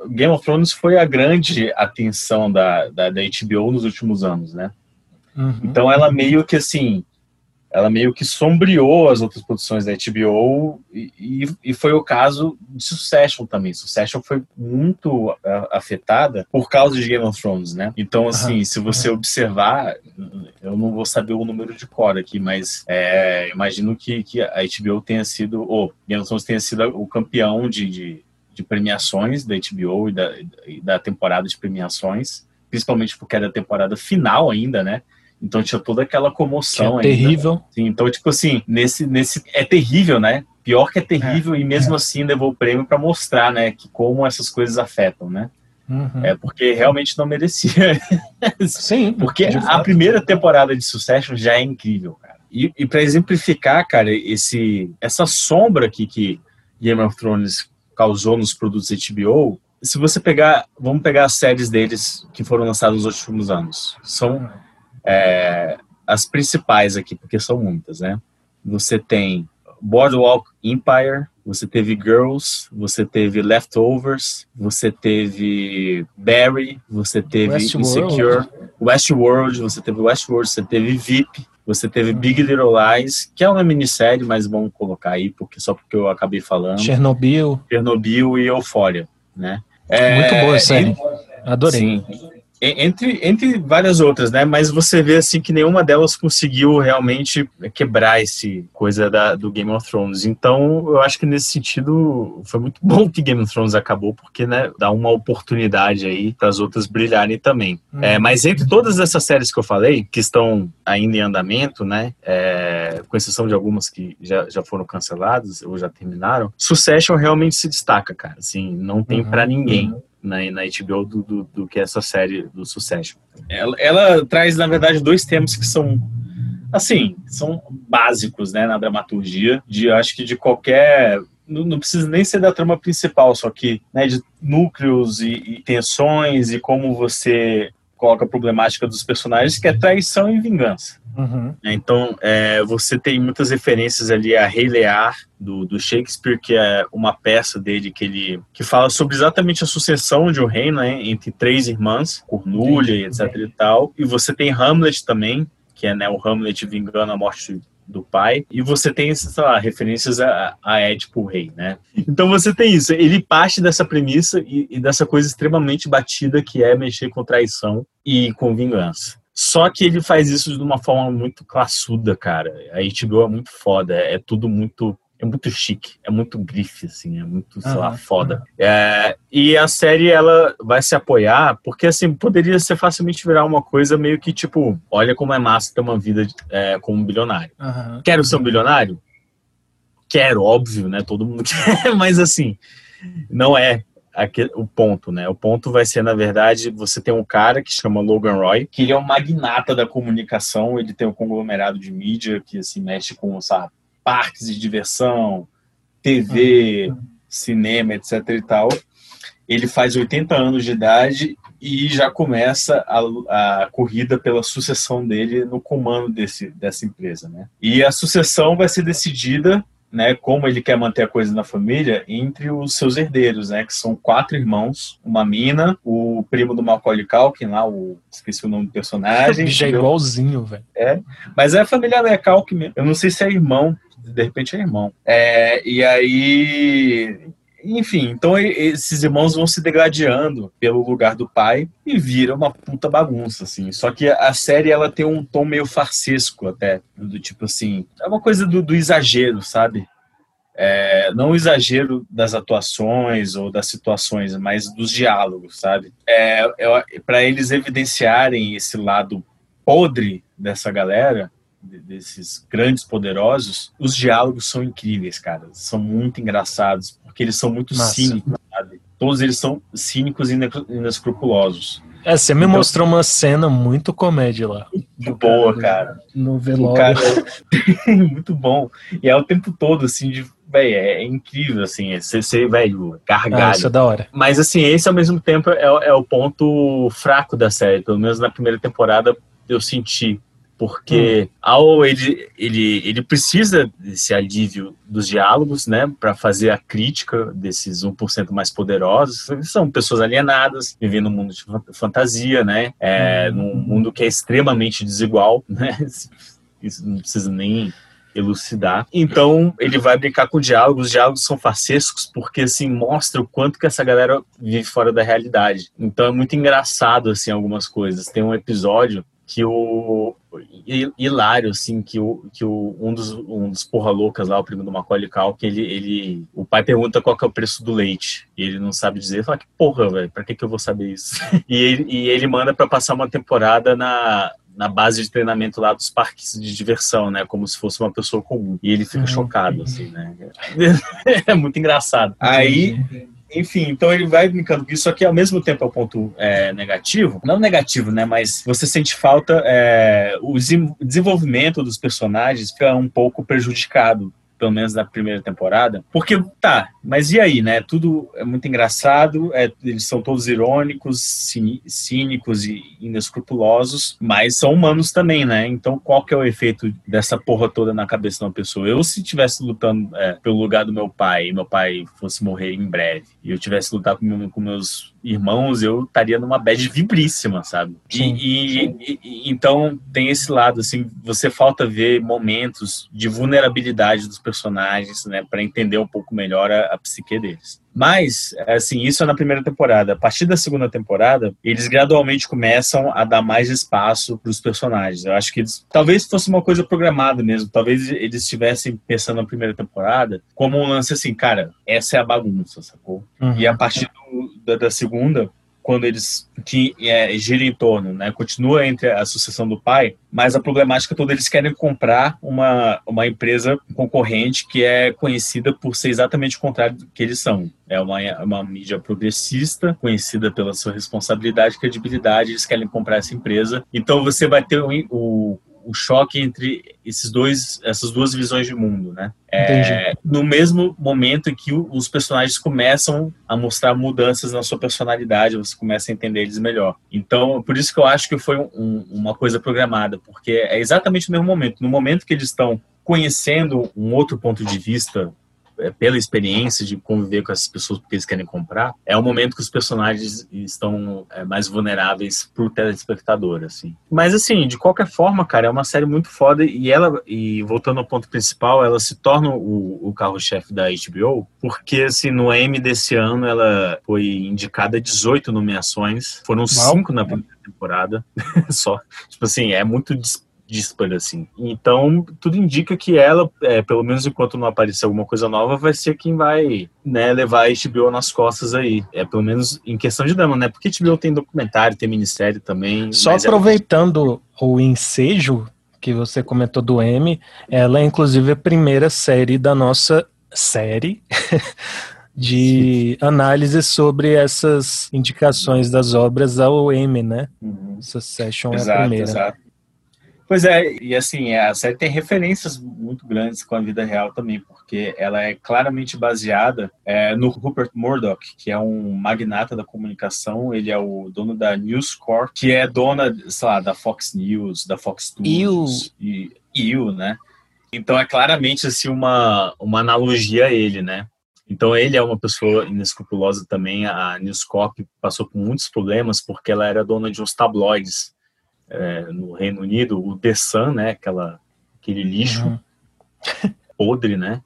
Game of Thrones foi a grande atenção da, da, da HBO nos últimos anos, né? Uhum. Então ela meio que assim, ela meio que sombreou as outras produções da HBO e, e, e foi o caso de Succession também. Succession foi muito afetada por causa de Game of Thrones, né? Então assim, se você observar, eu não vou saber o número de cor aqui, mas é, imagino que, que a HBO tenha sido, ou Game of Thrones tenha sido o campeão de, de, de premiações da HBO e da, e da temporada de premiações, principalmente porque era a temporada final ainda, né? Então tinha toda aquela Que comoção é ainda. terrível. Sim, então, tipo assim, nesse, nesse. É terrível, né? Pior que é terrível, e mesmo assim levou o prêmio para mostrar, né? Que como essas coisas afetam, né? Uhum. É porque realmente não merecia. Sim, Porque a fato. primeira temporada de Succession já é incrível, cara. E, e para exemplificar, cara, esse, essa sombra aqui que Game of Thrones causou nos produtos HBO, se você pegar, vamos pegar as séries deles que foram lançadas nos últimos anos. São é, as principais aqui, porque são muitas, né? Você tem Boardwalk Empire, você teve Girls, você teve Leftovers, você teve Barry, você teve Westworld. Insecure, Westworld, você teve Westworld, você teve VIP, você teve Big Little Lies, que é uma minissérie, mas vamos colocar aí, porque só porque eu acabei falando. Chernobyl. Chernobyl e Euphoria, né? Muito boa a série. en- Adorei. Sim. Entre, entre várias outras, né? Mas você vê assim que nenhuma delas conseguiu realmente quebrar esse coisa da, do Game of Thrones. Então, eu acho que nesse sentido foi muito bom que Game of Thrones acabou, porque né, dá uma oportunidade aí para as outras brilharem também. Hum. É, mas entre todas essas séries que eu falei, que estão ainda em andamento, né? é, com exceção de algumas que já, já foram canceladas ou já terminaram, Succession realmente se destaca, cara. Assim, não tem Uhum. pra ninguém na, na HBO do, do, do que essa série do Succession. Ela, ela traz, na verdade, dois temas que são, assim, são básicos, né, na dramaturgia, de acho que de qualquer não, não precisa nem ser da trama principal, só que né, de núcleos e, e tensões e como você coloca a problemática dos personagens, que é traição e vingança. Uhum. né? Então, é, você tem muitas referências ali a Rei Lear, do, do Shakespeare, que é uma peça dele que ele que fala sobre exatamente a sucessão de um reino né, entre três irmãs, Cornúlia e etc e tal. E você tem Hamlet também, que é né, o Hamlet vingando a morte do pai, e você tem, sei lá, referências a, a Édipo Rei, né? Então você tem isso, ele parte dessa premissa e, e dessa coisa extremamente batida que é mexer com traição e com vingança. Só que ele faz isso de uma forma muito classuda, cara. A HBO é muito foda, é tudo muito é muito chique, é muito grife, assim, é muito, sei lá, Aham, foda. É, e a série, ela vai se apoiar, porque, assim, poderia ser facilmente virar uma coisa meio que, tipo, olha como é massa ter uma vida é, como bilionário. Aham. Quero ser um bilionário? Quero, óbvio, né? Todo mundo quer, mas, assim, não é aque- o ponto, né? O ponto vai ser, na verdade, você tem um cara que chama Logan Roy, que ele é um magnata da comunicação, ele tem um conglomerado de mídia que, assim, mexe com, sabe, parques de diversão, TV, cinema, etc e tal. Ele faz 80 anos de idade e já começa a, a corrida pela sucessão dele no comando desse, dessa empresa, né? E a sucessão vai ser decidida, né, como ele quer manter a coisa na família, entre os seus herdeiros, né, que são quatro irmãos, uma mina, o primo do Macaulay Culkin lá, o esqueci o nome do personagem, Já é igualzinho, velho. Mas é a família é Culkin mesmo. Eu não sei se é irmão, de repente é irmão. É, e aí, enfim, então esses irmãos vão se degladiando pelo lugar do pai e vira uma puta bagunça, assim. Só que a série, ela tem um tom meio farsesco até, do tipo assim, é uma coisa do, do exagero, sabe? É, não o exagero das atuações ou das situações, mas dos diálogos, sabe? É, para eles evidenciarem esse lado podre dessa galera, desses grandes poderosos, os diálogos são incríveis, cara. São muito engraçados, porque eles são muito Massa. cínicos, sabe? Todos eles são cínicos e ine- inescrupulosos. É, você me Então- mostrou uma cena muito comédia lá. Muito boa, cara. No velório. cara é muito bom. E é o tempo todo, assim, de. Véi, é, é incrível, assim. Você, você velho, Ah, gargalho. isso é da hora. Mas assim, esse ao mesmo tempo é, é o ponto fraco da série. Pelo menos na primeira temporada eu senti. Porque ao ele, ele, ele precisa desse alívio dos diálogos, né? para fazer a crítica desses 1% mais poderosos. São pessoas alienadas, vivendo num mundo de fan- fantasia, né? É, Num mundo que é extremamente desigual, né? Isso não precisa nem elucidar. Então, ele vai brincar com diálogos. Os diálogos são farsescos porque, assim, mostra o quanto que essa galera vive fora da realidade. Então, é muito engraçado, assim, algumas coisas. Tem um episódio que o hi- hilário assim que o que o um dos um dos porra loucas lá o primo do Macaulay Culkin ele ele o pai pergunta qual que é o preço do leite e ele não sabe dizer ele fala que porra velho para que que eu vou saber isso e ele e ele manda para passar uma temporada na na base de treinamento lá dos parques de diversão, né? Como se fosse uma pessoa comum. E ele fica chocado, assim, né? É muito engraçado. Aí, enfim, então ele vai brincando com isso, só que ao mesmo tempo é o ponto é, negativo. Não negativo, né? Mas você sente falta. é, o desenvolvimento dos personagens fica um pouco prejudicado. Pelo menos na primeira temporada. Porque, tá, mas e aí, né? Tudo é muito engraçado, é, eles são todos irônicos, cínicos e inescrupulosos, mas são humanos também, né? Então, qual que é o efeito dessa porra toda na cabeça de uma pessoa? Eu, se estivesse lutando é, pelo lugar do meu pai, e meu pai fosse morrer em breve, e eu tivesse que lutar com, com meus irmãos, eu estaria numa bad vibríssima, sabe? E- Sim, e, e- e- então tem esse lado, assim, você falta ver momentos de vulnerabilidade dos personagens, né, para entender um pouco melhor a, a psique deles. Mas, assim, isso é na primeira temporada. A partir da segunda temporada, eles gradualmente começam a dar mais espaço para os personagens. Eu acho que eles, talvez fosse uma coisa programada mesmo. Talvez eles estivessem pensando na primeira temporada como um lance assim, cara, essa é a bagunça, sacou? Uhum. E a partir do- da, da segunda, quando eles que é, gira em torno, né, continua entre a sucessão do pai, mas a problemática toda eles querem comprar uma, uma empresa concorrente que é conhecida por ser exatamente o contrário do que eles são. É uma, uma mídia progressista, conhecida pela sua responsabilidade e credibilidade, eles querem comprar essa empresa. Então você vai ter o, o, o choque entre esses dois, essas duas visões de mundo, né? É, no mesmo momento em que os personagens começam a mostrar mudanças na sua personalidade, você começa a entender eles melhor. Então, por isso que eu acho que foi um- uma coisa programada, porque é exatamente no mesmo momento. No momento que eles estão conhecendo um outro ponto de vista pela experiência de conviver com essas pessoas porque eles querem comprar, é o momento que os personagens estão é, mais vulneráveis pro telespectador, assim. Mas assim, de qualquer forma, cara, é uma série muito foda e ela, e voltando ao ponto principal, ela se torna o, o carro-chefe da HBO, porque assim, no Emmy desse ano ela foi indicada a 18 nomeações, foram cinco na primeira temporada, só. Tipo assim, é muito disparo, assim. Então, tudo indica que ela, é, pelo menos enquanto não aparecer alguma coisa nova, vai ser quem vai, né, levar a HBO nas costas aí. É, pelo menos em questão de drama, né? Porque a HBO tem documentário, tem minissérie também. Só ela- aproveitando o ensejo que você comentou do M, ela é inclusive a primeira série da nossa série de análise sobre essas indicações das obras ao M, né? Uhum. Essa session é a Exato, primeira. exato. Pois é, e assim, a série tem referências muito grandes com a vida real também, porque ela é claramente baseada é, no Rupert Murdoch, que é um magnata da comunicação, ele é o dono da News Corp, que é dona, sei lá, da Fox News, da Fox Studios, e IU, né? Então é claramente assim uma, uma analogia a ele, né? Então ele é uma pessoa inescrupulosa também. A News Corp passou por muitos problemas porque ela era dona de uns tabloides é, no Reino Unido, o The Sun, né? Aquela, aquele lixo Uhum. podre, né?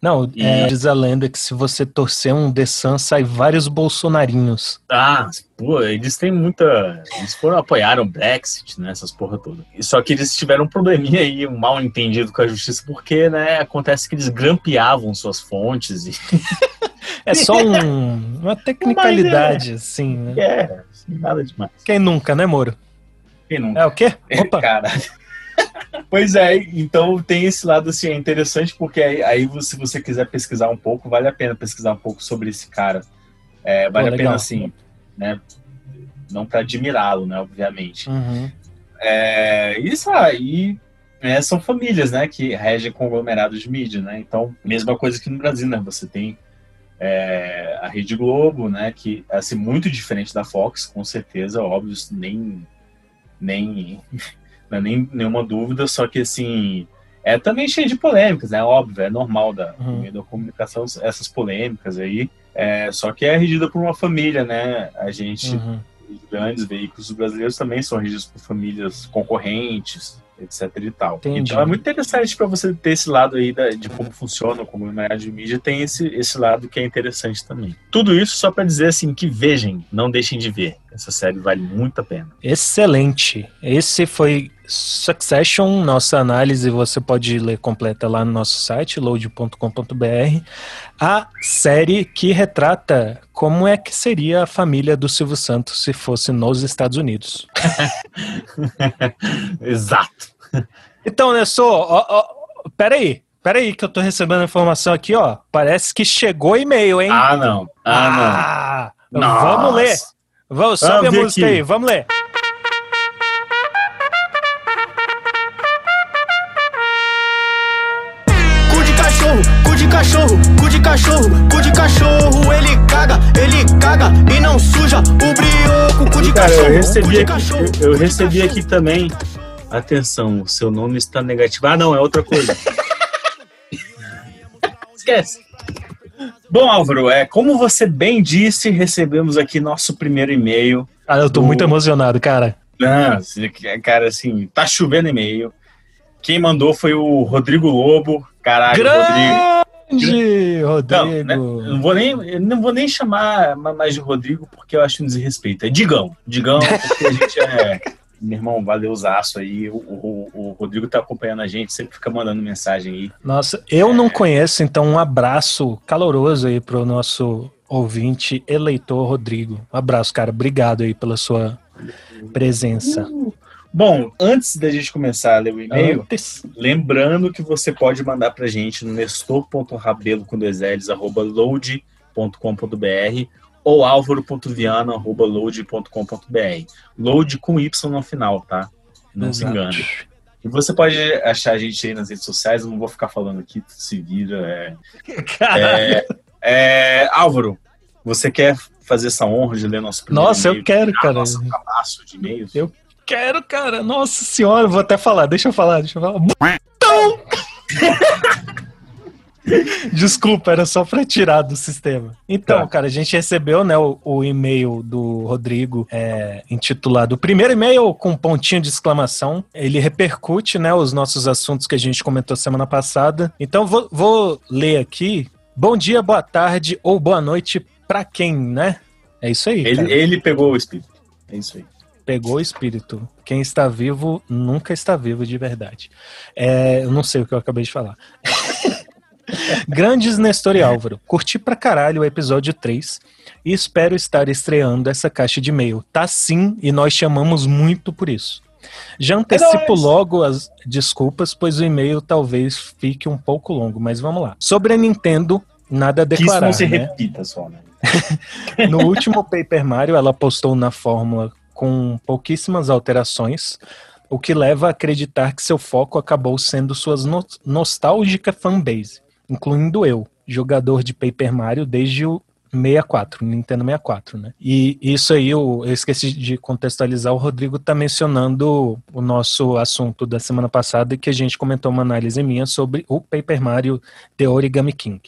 Não, E- é, diz a lenda que se você torcer um The Sun, sai vários bolsonarinhos. Ah, pô, eles têm muita. Eles foram apoiaram o Brexit, né? Essas porra toda. Só que eles tiveram um probleminha aí, um mal entendido com a justiça, porque, né, acontece que eles grampeavam suas fontes e. É só um- uma tecnicalidade, assim, né? É, nada demais. Quem nunca, né, Moro? Quem nunca? É o quê? Opa! Cara. Pois é, então tem esse lado assim, é interessante porque aí, aí se você quiser pesquisar um pouco, vale a pena pesquisar um pouco sobre esse cara. É, vale Pô, a pena assim, né? Não para admirá-lo, né? Obviamente. Uhum. É, isso aí né, são famílias, né? Que regem conglomerados de mídia, né? Então, mesma coisa que no Brasil, né? Você tem é, a Rede Globo, né? Que é assim, muito diferente da Fox, com certeza, óbvio, nem, nem, é nem nenhuma dúvida, só que assim. É também cheio de polêmicas, né? Óbvio, é normal da, Uhum. meio da comunicação essas polêmicas aí. É, só que é regida por uma família, né? A gente Uhum. os grandes veículos brasileiros também são regidos por famílias concorrentes, etc e tal. Entendi. Então é muito interessante para você ter esse lado aí da- de como funciona, como a área de mídia tem esse, esse lado que é interessante também. Tudo isso só para dizer assim que vejam, não deixem de ver. Essa série vale muito a pena. Excelente. Esse foi Succession, nossa análise você pode ler completa lá no nosso site, load.com.br. A série que retrata como é que seria a família do Silvio Santos se fosse nos Estados Unidos. Exato. Então, Nessô, ó, ó, peraí, peraí que eu tô recebendo informação aqui, ó. Parece que chegou e-mail, hein? Ah, não. Ah, Ah, não. vamos Nossa. ler. Vamos, sobe Ah, a música aqui. aí, vamos ler. Cu de cachorro, cu de cachorro, cu de cachorro, cu de cachorro. Ele caga, ele caga e não suja o brioco. Cu de Cara, cachorro, eu cu recebi de aqui, cachorro. eu, eu recebi aqui também. Atenção, o seu nome está negativo. Ah, não, é outra coisa. Esquece. Bom, Álvaro, é, como você bem disse, recebemos aqui nosso primeiro e-mail. Ah, eu tô do- muito emocionado, cara. Ah, cara, assim, tá chovendo e-mail. Quem mandou foi o Rodrigo Lobo. Caralho, Rodrigo. Grande Não, né, Rodrigo. não vou nem, não vou nem chamar ma- mais de Rodrigo porque eu acho um desrespeito. É Digão. Digão, porque a gente é. Meu irmão, valeu os aço aí. O, o- o Rodrigo tá acompanhando a gente, sempre fica mandando mensagem aí. Nossa, eu não conheço, então um abraço caloroso aí pro nosso ouvinte eleitor Rodrigo. Um abraço, cara. Obrigado aí pela sua presença. Bom, antes da gente começar a ler o e-mail, Antes- lembrando que você pode mandar pra gente no nestor.rabelo com dois L's, arroba load.com.br ou álvaro.viana, arroba load.com.br. Load com Y no final, tá? Não se Exato. engane. E você pode achar a gente aí nas redes sociais, eu não vou ficar falando aqui, tu se vira. É, é, é, Álvaro, você quer fazer essa honra de ler nosso primeiro Nossa, eu quero, cara. Nosso cabaço de e-mails? Eu quero, cara. Nossa senhora, vou até falar. Deixa eu falar, deixa eu falar. Botão! Desculpa, era só pra tirar do sistema. Então, Tá. cara, a gente recebeu né, o, o e-mail do Rodrigo é, intitulado. O primeiro e-mail com um pontinho de exclamação. Ele repercute né, os nossos assuntos que a gente comentou semana passada. Então, vou, vou ler aqui. Bom dia, boa tarde ou boa noite pra quem, né? É isso aí. Ele, ele pegou o espírito. É isso aí. Pegou o espírito. Quem está vivo nunca está vivo de verdade. É, eu não sei o que eu acabei de falar. Grandes Nestor e Álvaro, curti pra caralho o episódio 3 e espero estar estreando essa caixa de e-mail. Tá sim, e nós chamamos muito por isso. Já antecipo nóis. logo as desculpas, pois o e-mail talvez fique um pouco longo, mas vamos lá. Sobre a Nintendo, nada a Que isso declarar, não se né? repita só, né? No último Paper Mario, ela postou na fórmula com pouquíssimas alterações, o que leva a acreditar que seu foco acabou sendo suas no nostálgica fanbase, incluindo eu, jogador de Paper Mario desde o 64, Nintendo 64, né? E isso aí, eu, eu esqueci de contextualizar, o Rodrigo tá mencionando o nosso assunto da semana passada, que a gente comentou uma análise minha sobre o Paper Mario The Origami King.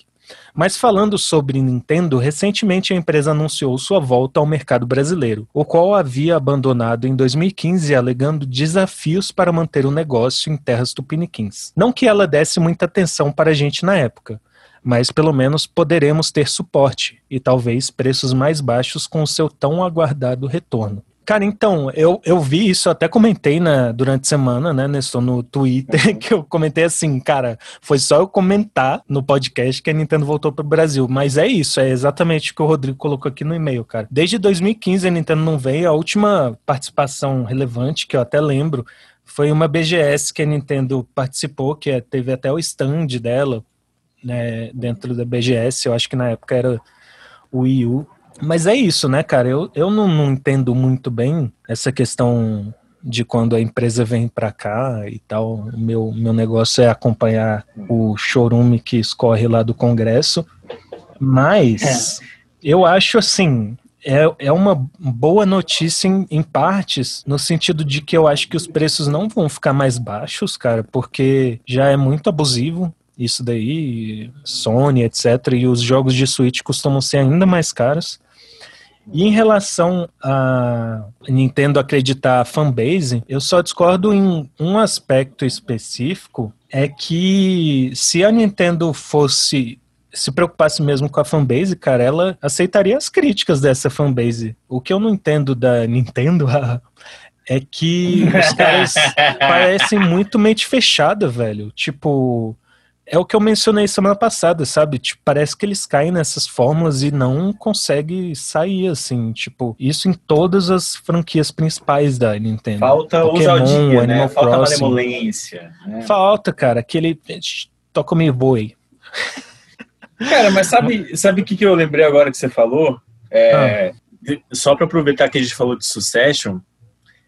Mas falando sobre Nintendo, recentemente a empresa anunciou sua volta ao mercado brasileiro, o qual havia abandonado em 2015 alegando desafios para manter o negócio em terras tupiniquins. Não que ela desse muita atenção para a gente na época, mas pelo menos poderemos ter suporte e talvez preços mais baixos com o seu tão aguardado retorno. Cara, então, eu, eu vi isso, até comentei na, durante a semana, né, Nestor, no Twitter, que eu comentei assim, cara, foi só eu comentar no podcast que a Nintendo voltou pro Brasil. Mas é isso, é exatamente o que o Rodrigo colocou aqui no e-mail, cara. Desde 2015 a Nintendo não veio, a última participação relevante, que eu até lembro, foi uma BGS que a Nintendo participou, que é- teve até o stand dela, né, dentro da BGS, eu acho que na época era o Wii U. Mas é isso, né, cara? Eu, eu não, não entendo muito bem essa questão de quando a empresa vem pra cá e tal. O meu, meu negócio é acompanhar o chorume que escorre lá do Congresso. Mas eu acho assim. É, é uma boa notícia em, em partes, no sentido de que eu acho que os preços não vão ficar mais baixos, cara, porque já é muito abusivo isso daí, Sony, etc. E os jogos de Switch costumam ser ainda mais caros. E em relação a Nintendo acreditar a fanbase, eu só discordo em um aspecto específico, é que se a Nintendo fosse se preocupasse mesmo com a fanbase, cara, ela aceitaria as críticas dessa fanbase. O que eu não entendo da Nintendo é que os caras parecem muito mente fechada, velho. Tipo, é o que eu mencionei semana passada, sabe? Tipo, parece que eles caem nessas fórmulas e não conseguem sair, assim. Tipo, isso em todas as franquias principais da Nintendo. Falta Pokémon, ousadia, né? Animal Falta Crossing. malemolência. Né? Falta, cara, aquele. Toca me boi. Cara, mas sabe, sabe o que, que eu lembrei agora que você falou? É, de- Só para aproveitar que a gente falou de Succession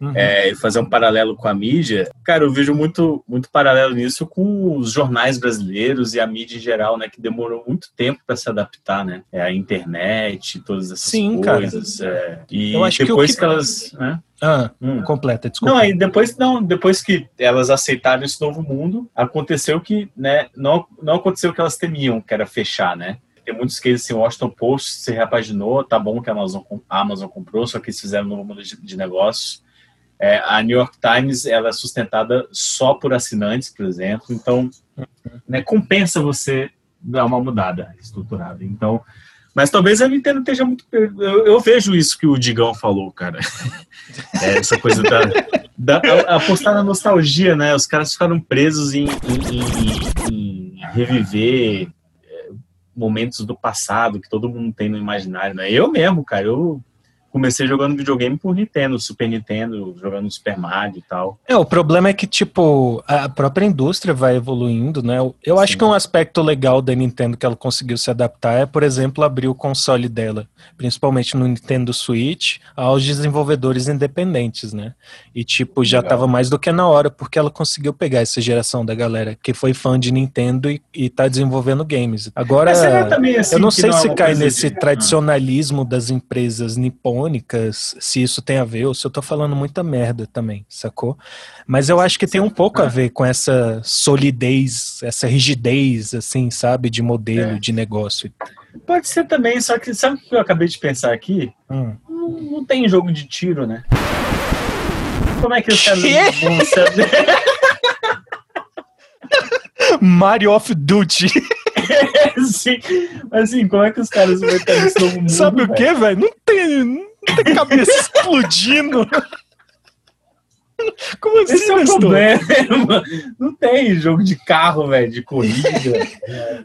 Uhum. é, e fazer um paralelo com a mídia, cara, eu vejo muito, muito paralelo nisso com os jornais brasileiros e a mídia em geral, né? Que demorou muito tempo para se adaptar, né? É, a internet, todas essas Sim, cara. coisas. é, e Eu acho que depois que- que, elas. Né? Ah, Hum. completa, desculpa. Não, aí depois não, depois que elas aceitaram esse novo mundo, aconteceu que, né, não, não aconteceu o que elas temiam, que era fechar, né? Tem muitos cases assim, o Washington Post se repaginou, tá bom que a Amazon, a Amazon comprou, só que eles fizeram um novo mundo de, de negócios. É, a New York Times, ela é sustentada só por assinantes, por exemplo, então, né, compensa você dar uma mudada estruturada. Então, mas talvez a Nintendo esteja muito. Eu, eu vejo isso que o Digão falou, cara. É, essa coisa da, da- apostar na nostalgia, né? Os caras ficaram presos em, em- em- em reviver é, momentos do passado que todo mundo tem no imaginário, né? Eu mesmo, cara, eu comecei jogando videogame por Nintendo, Super Nintendo, jogando Super Mario e tal. É, o problema é que, tipo, a própria indústria vai evoluindo, né? Eu, eu acho que um aspecto legal da Nintendo que ela conseguiu se adaptar é, por exemplo, abrir o console dela, principalmente no Nintendo Switch, aos desenvolvedores independentes, né? E, tipo, já Legal. tava mais do que na hora, porque ela conseguiu pegar essa geração da galera que foi fã de Nintendo e, e tá desenvolvendo games. Agora, também, assim, eu não sei não é se cai nesse de- tradicionalismo das empresas se isso tem a ver, ou se eu tô falando muita merda também, sacou? Mas eu acho que tem um pouco a ver com essa solidez, essa rigidez, assim, sabe, de modelo, É. de negócio. Pode ser também, só que sabe o que eu acabei de pensar aqui? Hum. Não, não tem jogo de tiro, né? Como é que os caras vão saber? Mario of Duty. assim, assim, como é que os caras vão estar nesse novo mundo? Sabe o que, velho? Não tem, tem cabeça explodindo. Como assim, Esse é o Nestor? problema. Não tem jogo de carro, velho, de corrida.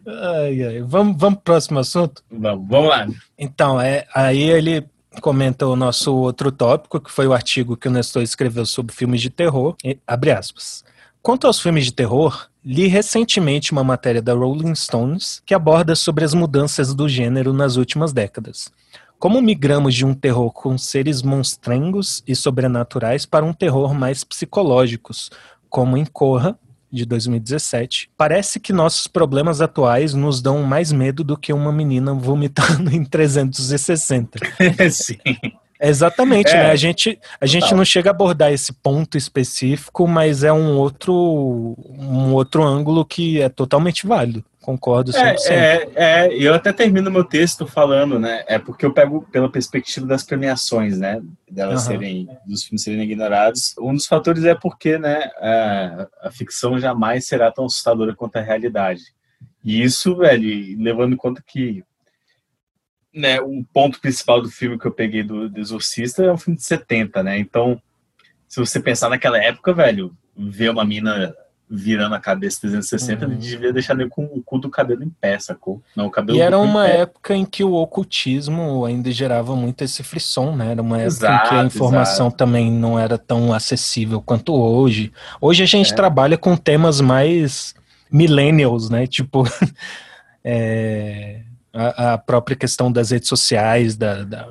Ai, ai. Vamos, vamos pro próximo assunto? vamos, vamos lá. Então, é, aí ele comenta o nosso outro tópico, que foi o artigo que o Nestor escreveu sobre filmes de terror. E, abre aspas. Quanto aos filmes de terror, li recentemente uma matéria da Rolling Stones que aborda sobre as mudanças do gênero nas últimas décadas. Como migramos de um terror com seres monstrengos e sobrenaturais para um terror mais psicológicos, como em Corra, de 2017, parece que nossos problemas atuais nos dão mais medo do que uma menina vomitando em 360. Sim. Exatamente, É, né? A gente, a gente não chega a abordar esse ponto específico, mas é um outro, um outro ângulo que é totalmente válido. Concordo 100%. É, é, é, e eu até termino meu texto falando, né? É porque eu pego pela perspectiva das premiações, né? Delas Aham. serem, dos filmes serem ignorados. Um dos fatores é porque, né? A, a ficção jamais será tão assustadora quanto a realidade. E isso, velho, levando em conta que né, o ponto principal do filme que eu peguei do, do Exorcista é um filme de 70, né? Então, se você pensar naquela época, velho, ver uma mina virando a cabeça 360, Uhum. ele devia deixar nem com o cu do cabelo em pé, sacou? Não, o cabelo E era uma época em que o ocultismo ainda gerava muito esse frisson, né? Era uma época em que a Exato, informação exato. também não era tão acessível quanto hoje. Hoje a gente É. trabalha com temas mais millennials, né? Tipo, é, a, a própria questão das redes sociais, da, da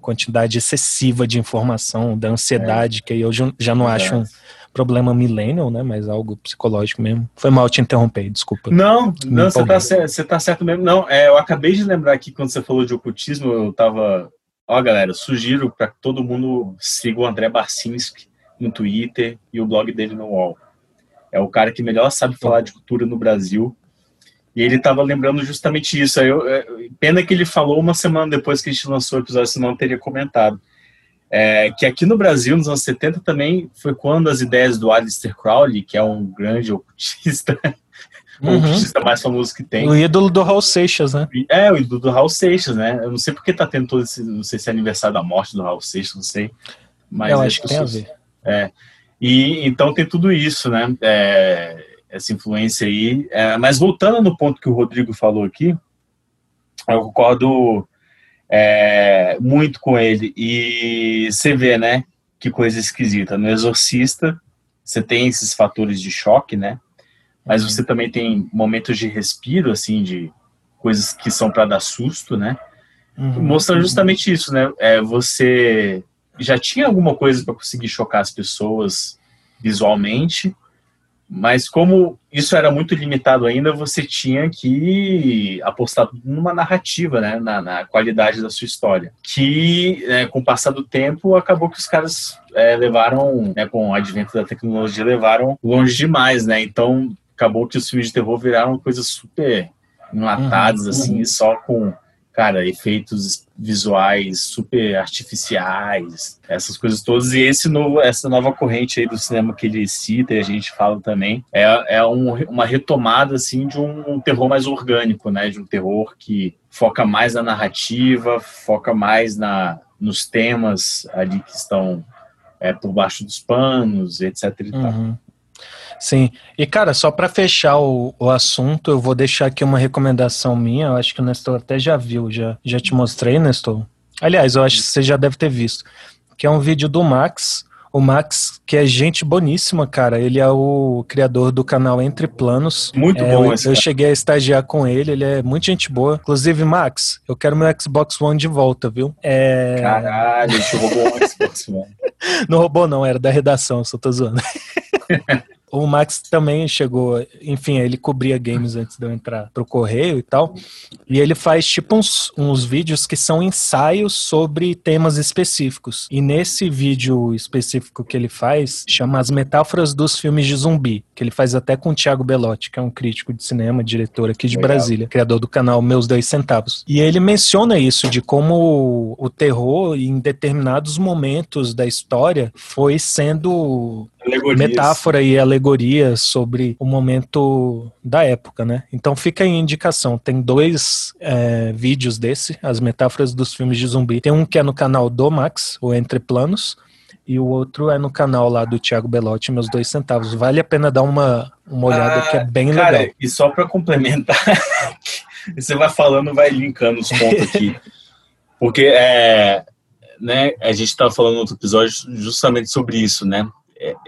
quantidade excessiva de informação, da ansiedade, que eu já não acho um problema millennial, né? Mas algo psicológico mesmo. Foi mal te interromper, desculpa. Não, não, você tá, você tá certo mesmo. Não, é, eu acabei de lembrar aqui quando você falou de ocultismo, eu tava. Ó, galera, sugiro para que todo mundo siga o André Barcinski no Twitter e o blog dele no UOL. É o cara que melhor sabe falar de cultura no Brasil. E ele tava lembrando justamente isso. Eu, é, pena que ele falou uma semana depois que a gente lançou o episódio, senão eu teria comentado. É, que aqui no Brasil, nos anos 70, também foi quando as ideias do Aleister Crowley, que é um grande ocultista, o Uhum. ocultista mais famoso que tem, O ídolo do Raul Seixas, né? é, o do, do Raul Seixas, né? Eu não sei porque tá tendo todo esse. Não sei se é aniversário da morte do Raul Seixas, não sei. Mas eu as acho que tem a ver. É. E então tem tudo isso, né? É, essa influência aí. É, mas voltando no ponto que o Rodrigo falou aqui, eu concordo é, muito com ele. E você vê, né? Que coisa esquisita. No Exorcista, você tem esses fatores de choque, né? Mas você também tem momentos de respiro, assim, de coisas que são para dar susto, né? Uhum. Mostrando justamente isso, né? É, você já tinha alguma coisa para conseguir chocar as pessoas visualmente, mas como isso era muito limitado ainda, você tinha que apostar numa narrativa, né? Na, na qualidade da sua história. Que, né, com o passar do tempo, acabou que os caras é, levaram, né, com o advento da tecnologia, levaram longe demais, né? Então, acabou que os filmes de terror viraram coisas super enlatadas, Uhum, assim, só com, cara, efeitos visuais super artificiais, essas coisas todas. E esse novo, essa nova corrente aí do cinema que ele cita e a gente fala também, é, é um, uma retomada, assim, de um, terror mais orgânico, né? De um terror que foca mais na narrativa, foca mais na, nos temas ali que estão é, por baixo dos panos, etc e tal. Sim. E, cara, só para fechar o, o assunto, eu vou deixar aqui uma recomendação minha. Eu acho que o Nestor até já viu, já, já te mostrei, Nestor. Aliás, eu acho que você já deve ter visto. Que é um vídeo do Max. O Max, que é gente boníssima, cara. Ele é o criador do canal Entre Planos. Muito É, bom eu, esse eu cara. cheguei a estagiar com ele, ele é muito gente boa. Inclusive, Max, eu quero meu Xbox One de volta, viu? É... Caralho, a gente roubou um Xbox One. Não roubou, não, era da redação, só tô zoando. O Max também chegou, enfim, ele cobria games antes de eu entrar pro correio e tal. E ele faz tipo uns, uns vídeos que são ensaios sobre temas específicos. E nesse vídeo específico que ele faz, chama As Metáforas dos Filmes de Zumbi, que ele faz até com o Thiago Belotti, que é um crítico de cinema, diretor aqui de Legal. Brasília, criador do canal Meus Dois Centavos. E ele menciona isso, de como o terror, em determinados momentos da história, foi sendo Alegorias. metáfora e alegoria sobre o momento da época, né? Então fica a indicação. Tem dois é, vídeos desse, as metáforas dos filmes de zumbi. Tem um que é no canal do Max, o Entre Planos, e o outro é no canal lá do Thiago Belotti, meus dois centavos. Vale a pena dar uma, uma olhada que é bem Ah, Cara, legal. e só pra complementar, você vai falando, vai linkando os pontos aqui. Porque é, né, a gente estava falando no outro episódio justamente sobre isso, né?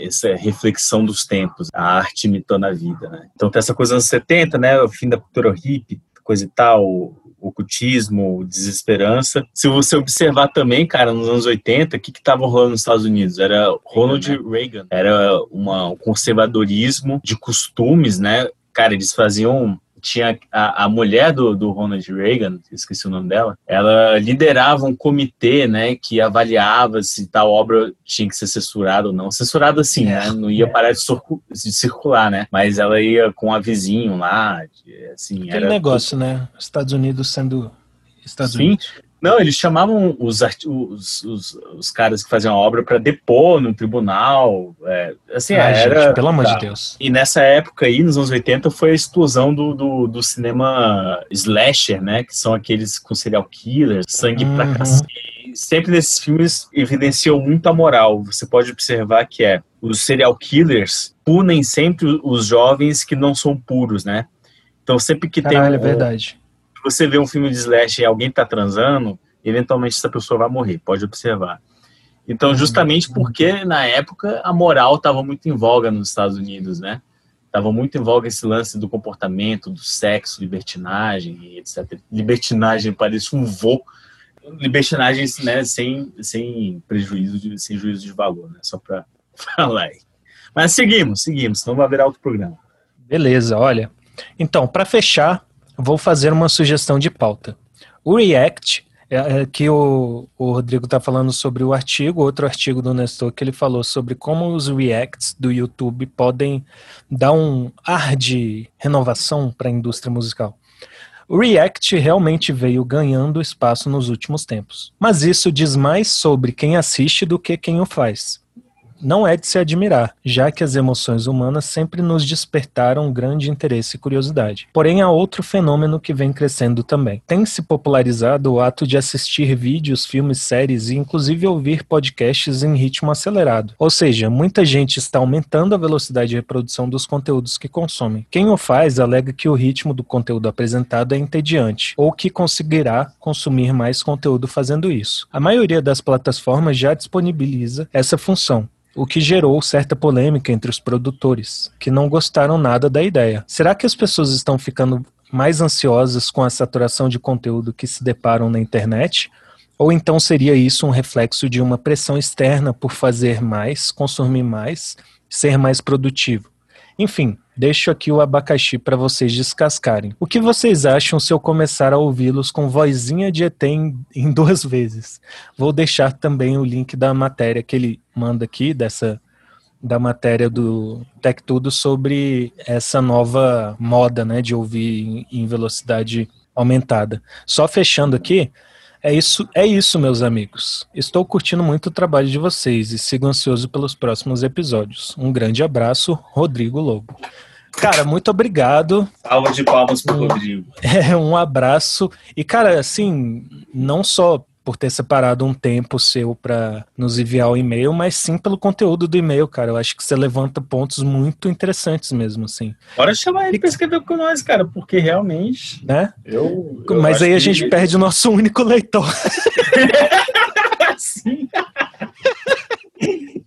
É, Essa reflexão dos tempos, a arte imitando a vida, né? Então tem essa coisa nos 70, né? O fim da cultura hippie, coisa e tal, o ocultismo, desesperança. Se você observar também, cara, nos anos 80, o que estava rolando nos Estados Unidos? Era Ronald Reagan. Era uma, um conservadorismo de costumes, né? Cara, eles faziam tinha a, a mulher do, do Ronald Reagan, esqueci o nome dela, ela liderava um comitê, né, que avaliava se tal obra tinha que ser censurada ou não. Censurada assim, né, não ia parar de, de circular, né, mas ela ia com a vizinho lá, assim, Aquele era negócio, né? Estados Unidos sendo Estados Sim. Unidos. Não, eles chamavam os, os, os, os caras que faziam a obra para depor no tribunal. é, assim, Ai, era. gente, pelo amor de tá. Deus. E nessa época aí, nos anos 80, foi a explosão do, do, do cinema slasher, né? Que são aqueles com serial killers, sangue pra Uhum. cacete. E Sempre nesses filmes evidenciam muito a moral. Você pode observar que é os serial killers punem sempre os jovens que não são puros, né? Então sempre que Caralho, é tem um, verdade. Você vê um filme de slash e alguém tá transando, eventualmente essa pessoa vai morrer, pode observar. Então, justamente porque na época a moral estava muito em voga nos Estados Unidos, né? Tava muito em voga esse lance do comportamento, do sexo, libertinagem, etc. Libertinagem parece um vô. Libertinagem, né, sem, sem prejuízo, de, sem juízo de valor, né? Só para falar aí. Mas seguimos, seguimos, senão vai virar outro programa. Beleza, olha. Então, para fechar, vou fazer uma sugestão de pauta. O React, é, é, que o, o Rodrigo está falando sobre o artigo, outro artigo do Nestor que ele falou sobre como os Reacts do YouTube podem dar um ar de renovação para a indústria musical. O React realmente veio ganhando espaço nos últimos tempos. Mas isso diz mais sobre quem assiste do que quem o faz não é de se admirar, já que as emoções humanas sempre nos despertaram grande interesse e curiosidade. Porém, há outro fenômeno que vem crescendo também. Tem se popularizado o ato de assistir vídeos, filmes, séries e inclusive ouvir podcasts em ritmo acelerado. Ou seja, muita gente está aumentando a velocidade de reprodução dos conteúdos que consomem. Quem o faz alega que o ritmo do conteúdo apresentado é entediante, ou que conseguirá consumir mais conteúdo fazendo isso. A maioria das plataformas já disponibiliza essa função, o que gerou certa polêmica entre os produtores, que não gostaram nada da ideia. Será que as pessoas estão ficando mais ansiosas com a saturação de conteúdo que se deparam na internet? Ou então seria isso um reflexo de uma pressão externa por fazer mais, consumir mais, ser mais produtivo? Enfim, deixo aqui o abacaxi para vocês descascarem. O que vocês acham se eu começar a ouvi-los com vozinha de ET em, em duas vezes? Vou deixar também o link da matéria que ele manda aqui, dessa da matéria do Tech Tudo sobre essa nova moda, né, de ouvir em, em velocidade aumentada. Só fechando aqui, é isso, é isso, meus amigos. Estou curtindo muito o trabalho de vocês e sigo ansioso pelos próximos episódios. Um grande abraço, Rodrigo Lobo. Cara, muito obrigado. Salva de palmas pro Rodrigo. É, um abraço. E, cara, assim, não só por ter separado um tempo seu para nos enviar o e-mail, mas sim pelo conteúdo do e-mail, cara. Eu acho que você levanta pontos muito interessantes mesmo, assim. Bora chamar ele pra escrever com nós, cara, porque realmente. Né? Eu, eu mas aí a gente perde o nosso único leitor. Sim.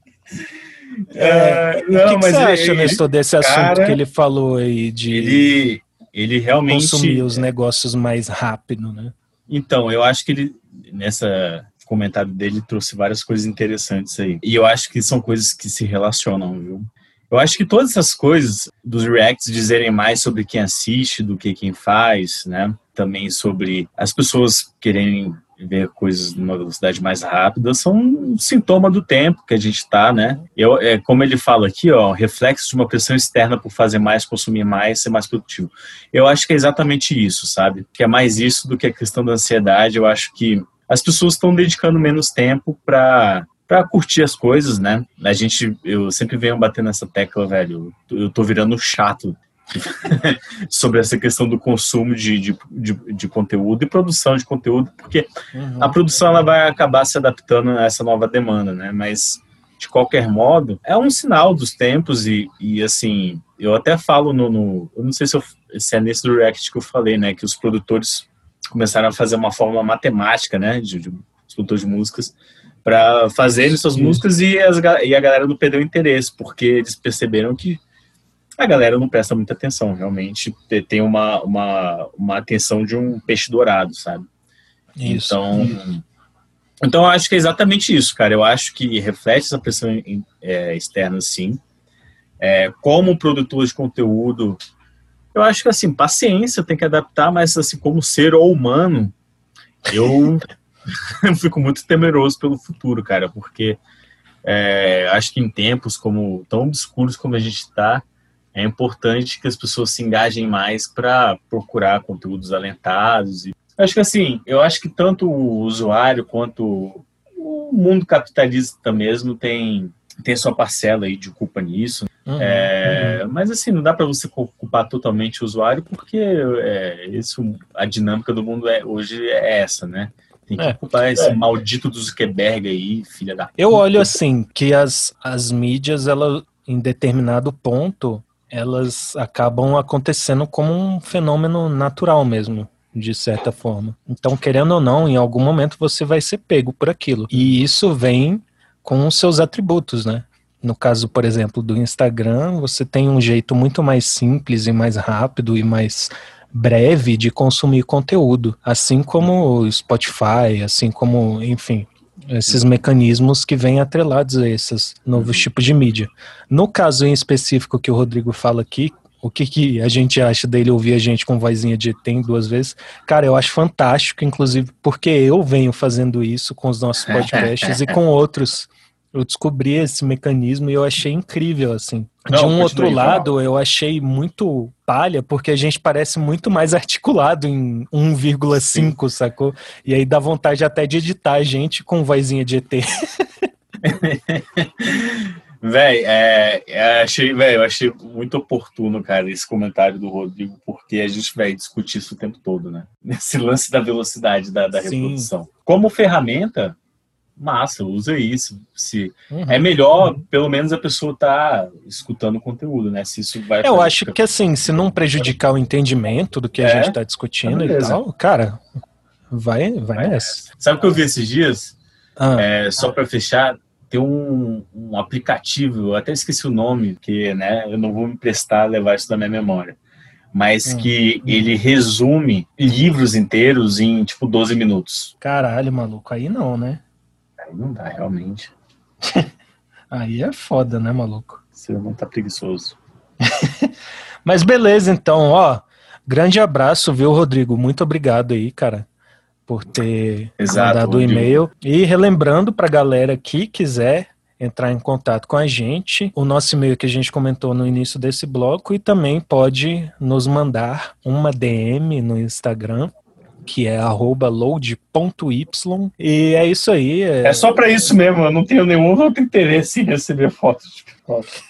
É, não, o que, que mas você ele- acha, ele- Nestor, desse assunto cara, que ele falou aí de Ele, ele realmente. consumir os negócios mais rápido, né? Então, eu acho que ele, nessa comentário dele, trouxe várias coisas interessantes aí. E eu acho que são coisas que se relacionam, viu? Eu acho que todas essas coisas dos reacts dizerem mais sobre quem assiste do que quem faz, né? Também sobre as pessoas quererem ver coisas numa velocidade mais rápida são um sintoma do tempo que a gente está, né? Eu, é, como ele fala aqui, ó, reflexo de uma pressão externa por fazer mais, consumir mais, ser mais produtivo. Eu acho que é exatamente isso, sabe? Que é mais isso do que a questão da ansiedade. Eu acho que as pessoas estão dedicando menos tempo para para curtir as coisas, né? A gente, eu sempre venho bater nessa tecla, velho. Eu, tô virando chato sobre essa questão do consumo de, de, de, de conteúdo e produção de conteúdo, porque a produção ela vai acabar se adaptando a essa nova demanda, né? Mas de qualquer modo, é um sinal dos tempos e, e assim, eu até falo no, no- eu não sei se, eu, se é nesse do React que eu falei, né, que os produtores começaram a fazer uma fórmula matemática, né, de, de os produtores de músicas para fazerem suas músicas e, as, e a galera não perdeu interesse, porque eles perceberam que a galera não presta muita atenção, realmente te- tem uma, uma, uma atenção de um peixe dourado, sabe? Isso. Então, então eu acho que é exatamente isso, cara. Eu acho que reflete essa pressão é, externa, sim. É, como produtor de conteúdo, eu acho que assim, paciência tem que adaptar, mas assim, como ser humano, eu fico muito temeroso pelo futuro, cara, porque é, acho que em tempos como tão obscuros como a gente está, é importante que as pessoas se engajem mais para procurar conteúdos alentados. E acho que assim, eu acho que tanto o usuário quanto o mundo capitalista mesmo tem tem sua parcela aí de culpa nisso. Uhum, É, Mas assim, não dá para você culpar totalmente o usuário, porque é, isso, a dinâmica do mundo é, hoje é essa, né? Tem que É. culpar esse maldito do Zuckerberg aí, filha da Eu puta. olho assim que as, as mídias, ela, em determinado ponto, elas acabam acontecendo como um fenômeno natural mesmo, de certa forma. Então, querendo ou não, em algum momento você vai ser pego por aquilo. E isso vem com os seus atributos, né? No caso, por exemplo, do Instagram, você tem um jeito muito mais simples e mais rápido e mais breve de consumir conteúdo, assim como o Spotify, assim como, enfim, esses mecanismos que vêm atrelados a esses novos tipos de mídia. No caso em específico que o Rodrigo fala aqui, o que, que a gente acha dele ouvir a gente com vozinha de ET em duas vezes? Cara, eu acho fantástico, inclusive, porque eu venho fazendo isso com os nossos podcasts e com outros. Eu descobri esse mecanismo e eu achei incrível, assim. Não, de um outro lado, eu achei muito palha, porque a gente parece muito mais articulado em 1,5, sacou? E aí dá vontade até de editar a gente com vozinha de ET. Véi, é, é, achei, véi, eu achei muito oportuno, cara, esse comentário do Rodrigo, porque a gente vai discutir isso o tempo todo, né? Esse lance da velocidade da, da reprodução. Como ferramenta, massa, usa isso. Se, Uhum. É melhor, pelo menos, a pessoa tá escutando o conteúdo, né? Se isso vai Eu fazer acho que assim, se não prejudicar o entendimento do que a É, gente tá discutindo e tal, cara, vai, vai nessa. Sabe o que eu vi esses dias? Ah, É, só para fechar, tem um, um aplicativo, eu até esqueci o nome, porque né, eu não vou me prestar a levar isso da minha memória. Mas Hum. que ele resume livros inteiros em tipo 12 minutos. caralho, maluco, aí não, né? Aí não dá, realmente. Aí é foda, né, maluco? Você não tá preguiçoso. Mas beleza, então, ó, grande abraço, viu, Rodrigo? Muito obrigado aí, cara, por ter Exato, mandado o e-mail. E relembrando pra galera que quiser entrar em contato com a gente, o nosso e-mail que a gente comentou no início desse bloco e também pode nos mandar uma DM no Instagram, que é load.y. E é isso aí. É só para isso mesmo, eu não tenho nenhum outro interesse em receber fotos de.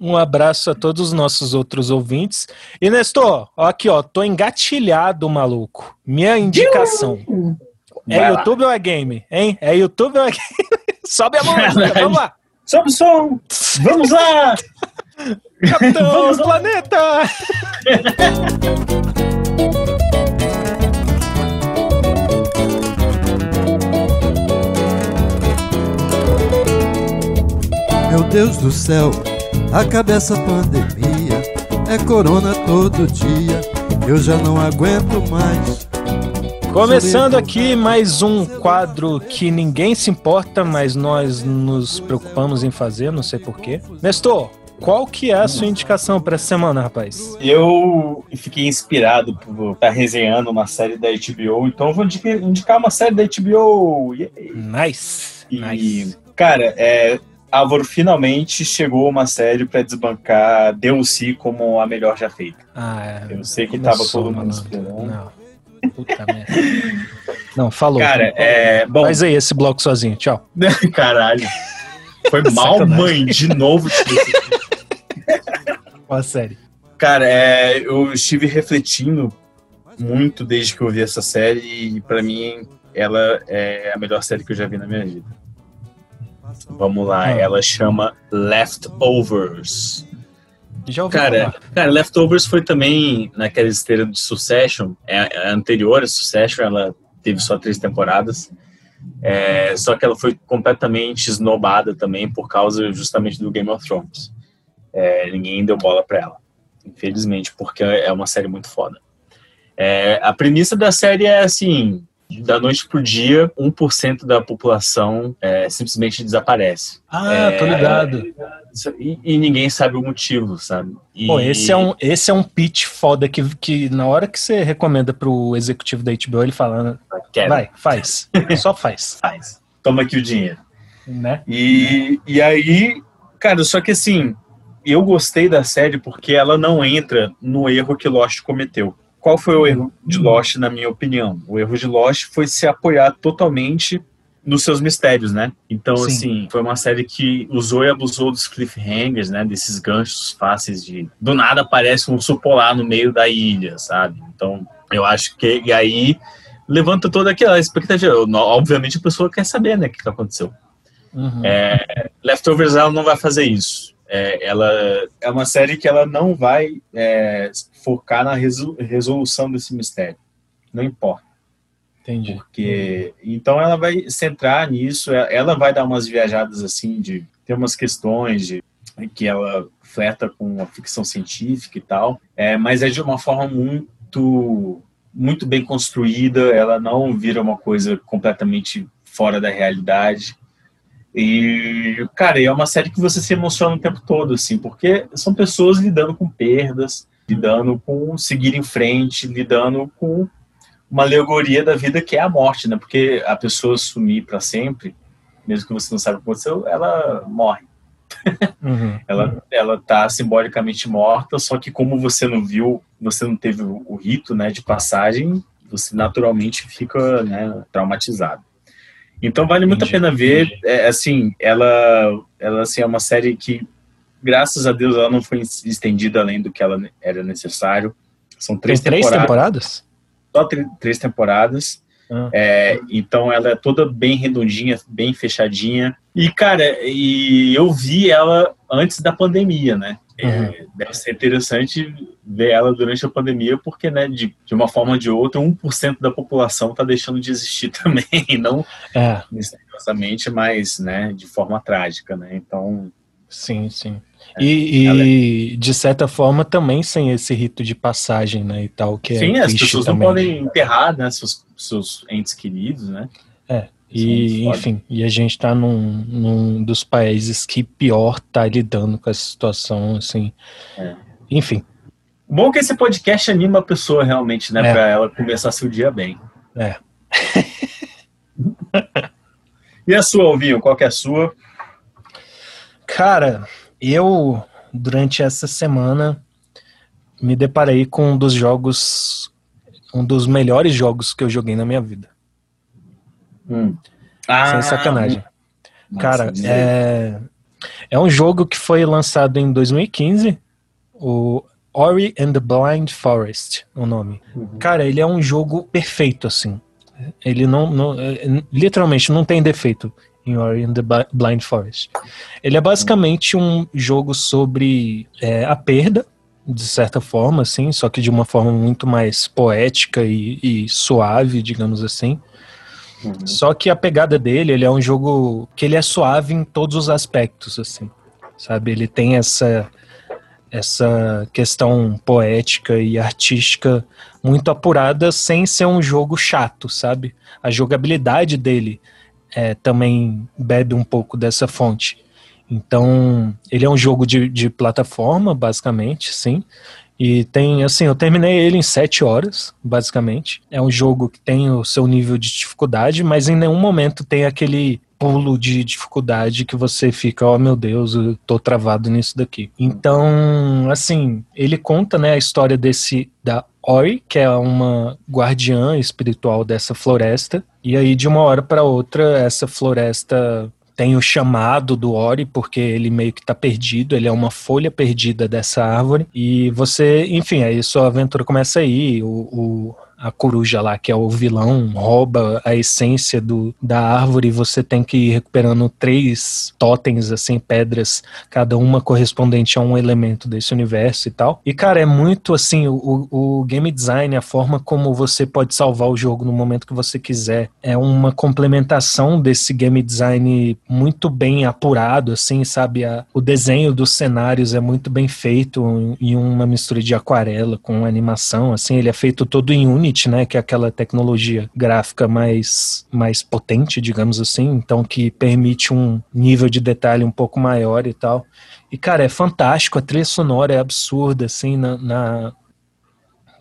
Um abraço a todos os nossos outros ouvintes. E Nestor, ó, aqui ó, tô engatilhado, maluco. Minha indicação. É Vai lá. YouTube ou é game? Hein? É YouTube ou é game? Sobe a música, vamos lá! Sobe o som! Vamos lá! Capitão Vamos lá. Planeta! Meu Deus do céu, acabe essa pandemia. É corona todo dia, eu já não aguento mais. Começando aqui mais um quadro que ninguém se importa, mas nós nos preocupamos em fazer, não sei porquê. Nestor, qual que é a sua indicação para essa semana, rapaz? Eu fiquei inspirado por estar resenhando uma série da HBO, então eu vou indica- indicar uma série da HBO. Yay! Nice. E, nice. cara, é, Álvaro finalmente chegou uma série pra desbancar DLC como a melhor já feita. Ah, é. Eu sei que Começou, tava todo mundo esperando. Não. Puta merda. Não, falou. Cara, é. Bom, Faz aí esse bloco sozinho, tchau. caralho. Foi mal, Sacanagem. mãe, de novo. tipo, Ó, série. Cara, é, eu estive refletindo muito desde que eu vi essa série e pra mim ela é a melhor série que eu já vi na minha vida. Vamos lá, Ah. ela chama Leftovers. Já ouvi Cara, falar. cara, Leftovers foi também naquela esteira de Succession, é, é anterior a Succession, ela teve só três temporadas. É, só que ela foi completamente esnobada também por causa justamente do Game of Thrones. É, ninguém deu bola pra ela, infelizmente, porque é uma série muito foda. É, a premissa da série é assim: da noite pro dia, 1% da população é, simplesmente desaparece. Ah, tô ligado. E, e ninguém sabe o motivo, sabe? E- Pô, esse é um, esse é um pitch foda que, que na hora que você recomenda pro executivo da HBO, ele fala, Quero. vai, faz. Só faz. Faz. Toma aqui o dinheiro. Né? E, e aí, cara, só que assim, eu gostei da série porque ela não entra no erro que Lost cometeu. Qual foi o erro de Lost, na minha opinião? O erro de Lost foi se apoiar totalmente nos seus mistérios, né? Então, Sim. assim, foi uma série que usou e abusou dos cliffhangers, né? Desses ganchos fáceis de. Do nada aparece um urso polar no meio da ilha, sabe? Então, eu acho que. E aí levanta toda aquela expectativa. Obviamente a pessoa quer saber, né? O que que aconteceu. Uhum. É, Leftovers ela não vai fazer isso. É, ela é uma série que ela não vai é, focar na resolu- resolução desse mistério. Não importa. Entendi. Porque então ela vai centrar nisso. é- Ela vai dar umas viajadas assim de ter umas questões de que ela flerta com a ficção científica e tal. É, mas é de uma forma muito muito bem construída. Ela não vira uma coisa completamente fora da realidade. E, cara, é uma série que você se emociona o tempo todo, assim, porque são pessoas lidando com perdas, lidando com seguir em frente, lidando com uma alegoria da vida que é a morte, né? Porque a pessoa sumir para sempre, mesmo que você não saiba o que aconteceu, ela morre. Uhum. Ela, ela tá simbolicamente morta, só que como você não viu, você não teve o, rito, né, de passagem, você naturalmente fica, né, traumatizado. Então vale muito a pena ver, é, assim, ela, ela assim, é uma série que, graças a Deus, ela não foi estendida além do que ela era necessário. São Tem três três temporadas temporadas? só tr- três temporadas. Ah. É, então ela é toda bem redondinha, bem fechadinha. E, cara, e eu vi ela antes da pandemia, né? É, Uhum. deve ser interessante ver ela durante a pandemia, porque, né, de, de uma forma ou de outra, 1% da população está deixando de existir também, não É, misteriosamente, mas, né, de forma trágica, né? Então, sim, sim. E, e, de certa forma também sem esse rito de passagem, né, e tal, que sim, é as pessoas também. não podem enterrar, né, seus, seus entes queridos, né? É, é e enfim, e a gente tá num, num dos países que pior tá lidando com essa situação, assim. É. Enfim, Bom que esse podcast anima a pessoa realmente, né? É. Pra ela começar seu dia bem. é. E a sua, Alvinho? Qual que é a sua? Cara, eu, durante essa semana, me deparei com um dos jogos, um dos melhores jogos que eu joguei na minha vida. Sem sacanagem. Nossa, Cara, é, é um jogo que foi lançado em 2015, o Ori and the Blind Forest, o nome. Uhum. Cara, ele é um jogo perfeito, assim. Ele não, não é, literalmente não tem defeito em and the Blind Forest. Ele é basicamente um jogo sobre é, a perda, de certa forma, assim, só que de uma forma muito mais poética e, e suave, digamos assim. Só que a pegada dele, ele é um jogo que ele é suave em todos os aspectos, assim, sabe? Ele tem essa essa questão poética e artística muito apurada sem ser um jogo chato, sabe? A jogabilidade dele é, também bebe um pouco dessa fonte. Então, ele é um jogo de, de plataforma, basicamente, sim. E tem, assim, eu terminei ele em sete horas, basicamente. É um jogo que tem o seu nível de dificuldade, mas em nenhum momento tem aquele pulo de dificuldade que você fica, oh meu Deus, eu tô travado nisso daqui. Então, assim, ele conta, né, a história desse, da Ori, que é uma guardiã espiritual dessa floresta, e aí de uma hora para outra essa floresta tem o chamado do Ori, porque ele meio que tá perdido, ele é uma folha perdida dessa árvore, e você, enfim, aí sua aventura começa aí, o, o- a coruja lá, que é o vilão, rouba a essência do, da árvore e você tem que ir recuperando três totens, assim, pedras, cada uma correspondente a um elemento desse universo e tal. E, cara, é muito, assim, o, o game design, a forma como você pode salvar o jogo no momento que você quiser, é uma complementação desse game design muito bem apurado, assim, sabe? A- o desenho dos cenários é muito bem feito em uma mistura de aquarela com animação, assim, ele é feito todo em Unity, né? Que é aquela tecnologia gráfica mais, mais potente, digamos assim, então que permite um nível de detalhe um pouco maior e tal. E, cara, é fantástico, a trilha sonora é absurda, assim, na- na,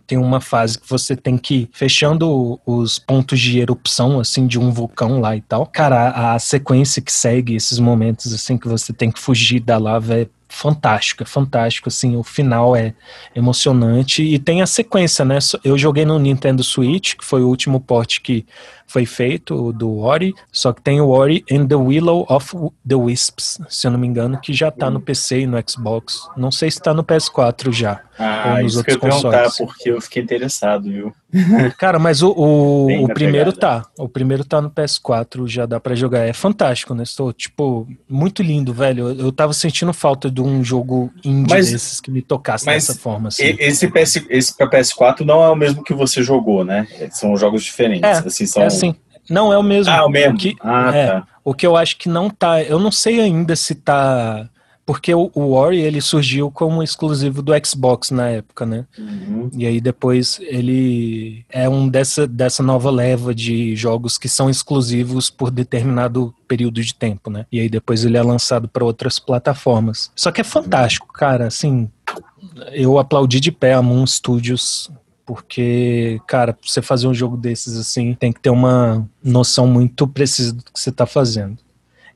tem uma fase que você tem que ir fechando os pontos de erupção assim de um vulcão lá e tal. Cara, a, a sequência que segue esses momentos assim que você tem que fugir da lava é fantástico, é fantástico assim, o final é emocionante e tem a sequência, né? Eu joguei no Nintendo Switch, que foi o último port que foi feito o do Ori, só que tem o Ori and the Willow of the Wisps, se eu não me engano, que já tá no PC e no Xbox. Não sei se tá no PS4 já. Ah, ou nos isso que eu outros consoles. porque eu fiquei interessado, viu? Cara, mas o, o, o primeiro pegada. tá. O primeiro tá no PS4, já dá pra jogar. É fantástico, né? Estou, tipo, muito lindo, velho. Eu, eu tava sentindo falta de um jogo indie Mas- desses que me tocasse dessa forma, assim. Esse, PS, esse pra PS4 não é o mesmo que você jogou, né? São jogos diferentes. É, assim, são... é assim. Não, é o mesmo. Ah, o mesmo. que, Ah, é, tá. O que eu acho que não tá. Eu não sei ainda se tá. Porque o, o Ori ele surgiu como exclusivo do Xbox na época, né? Uhum. E aí depois ele é um dessa, dessa nova leva de jogos que são exclusivos por determinado período de tempo, né? E aí depois ele é lançado para outras plataformas. Só que é fantástico, cara, assim, eu aplaudi de pé a Moon Studios porque, cara, pra você fazer um jogo desses assim, tem que ter uma noção muito precisa do que você tá fazendo.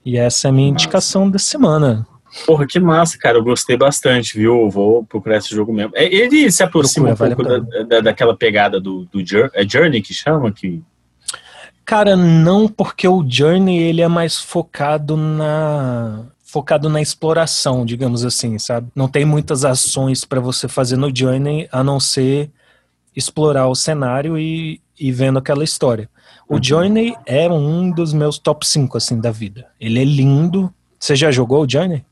E essa é a minha indicação da semana. Porra, que massa, cara. Eu gostei bastante, viu? Vou procurar esse jogo mesmo. É, Ele se aproxima Procura, um pouco vale da, da- daquela pegada do, do é Journey que chama? Que... Cara, não porque o Journey ele é mais focado na focado na exploração, digamos assim, sabe? Não tem muitas ações para você fazer no Journey a não ser explorar o cenário e, e vendo aquela história. O Journey é um dos meus top 5 assim da vida. Ele é lindo. Você já jogou o Journey?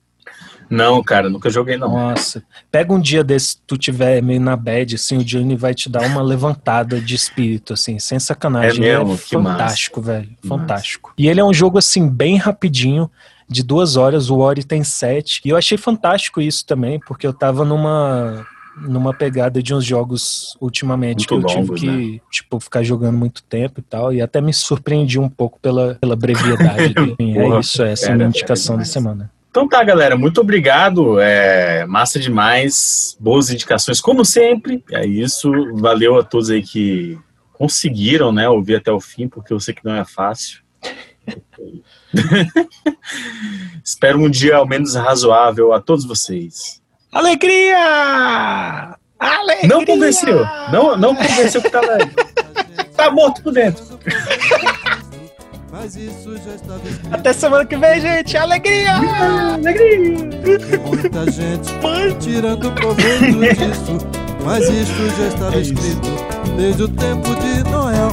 Não, cara, nunca joguei, não. Nossa, pega um dia desse tu tiver meio na bad, assim, o Journey vai te dar uma levantada de espírito, assim, sem sacanagem. É Ele mesmo? Que massa. fantástico, velho, fantástico. E ele é um jogo, assim, bem rapidinho, de duas horas, o Ori tem sete, e eu achei fantástico isso também, porque eu tava numa numa pegada de uns jogos ultimamente Muito que eu longos, tive que, tipo, ficar jogando muito tempo e tal, e até me surpreendi um pouco pela, pela brevidade é Porra, isso, essa é a era- minha era indicação da semana. Então tá, galera. Muito obrigado. É, massa demais. Boas indicações, como sempre. É isso. Valeu a todos aí que conseguiram, né, ouvir até o fim, porque eu sei que não é fácil. Espero um dia ao menos razoável a todos vocês. Alegria! Alegria! Não convenceu. Não, não convenceu que tava. tá morto por dentro. Mas isso já estava escrito. Até semana que vem, gente. Alegria! Alegria! Muita gente tirando proveito disso. Mas isso já estava escrito desde o tempo de Noel.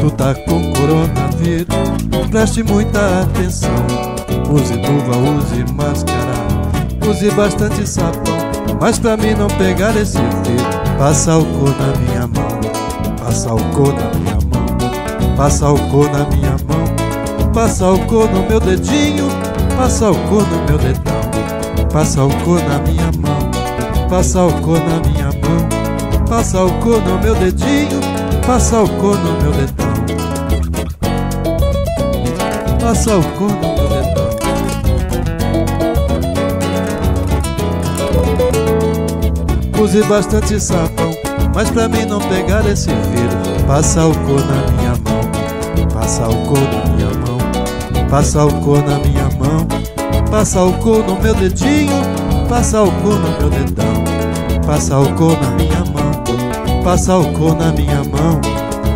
tu tá com coronavírus, preste muita atenção. Use luva, use máscara, use bastante sabão. Mas pra mim não pegar esse vírus, passa álcool na minha mão, passa álcool na minha mão, passa álcool na minha mão, passa álcool no meu dedinho, passa álcool no meu dedão, passa álcool na minha mão, passa álcool na minha mão, passa álcool no meu dedinho, passa álcool no meu dedão, passa álcool no meu dedão. Use bastante sabão, mas pra mim não pegar esse vírus, passa álcool na minha mão, passa álcool na minha mão, passa álcool na minha mão, passa álcool no meu dedinho, passa álcool no meu dedão, passa álcool na minha mão, passa álcool na minha mão,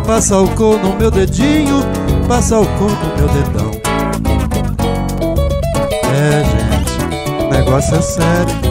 passa álcool no meu dedinho, passa álcool no meu dedão. É, gente, o negócio é sério.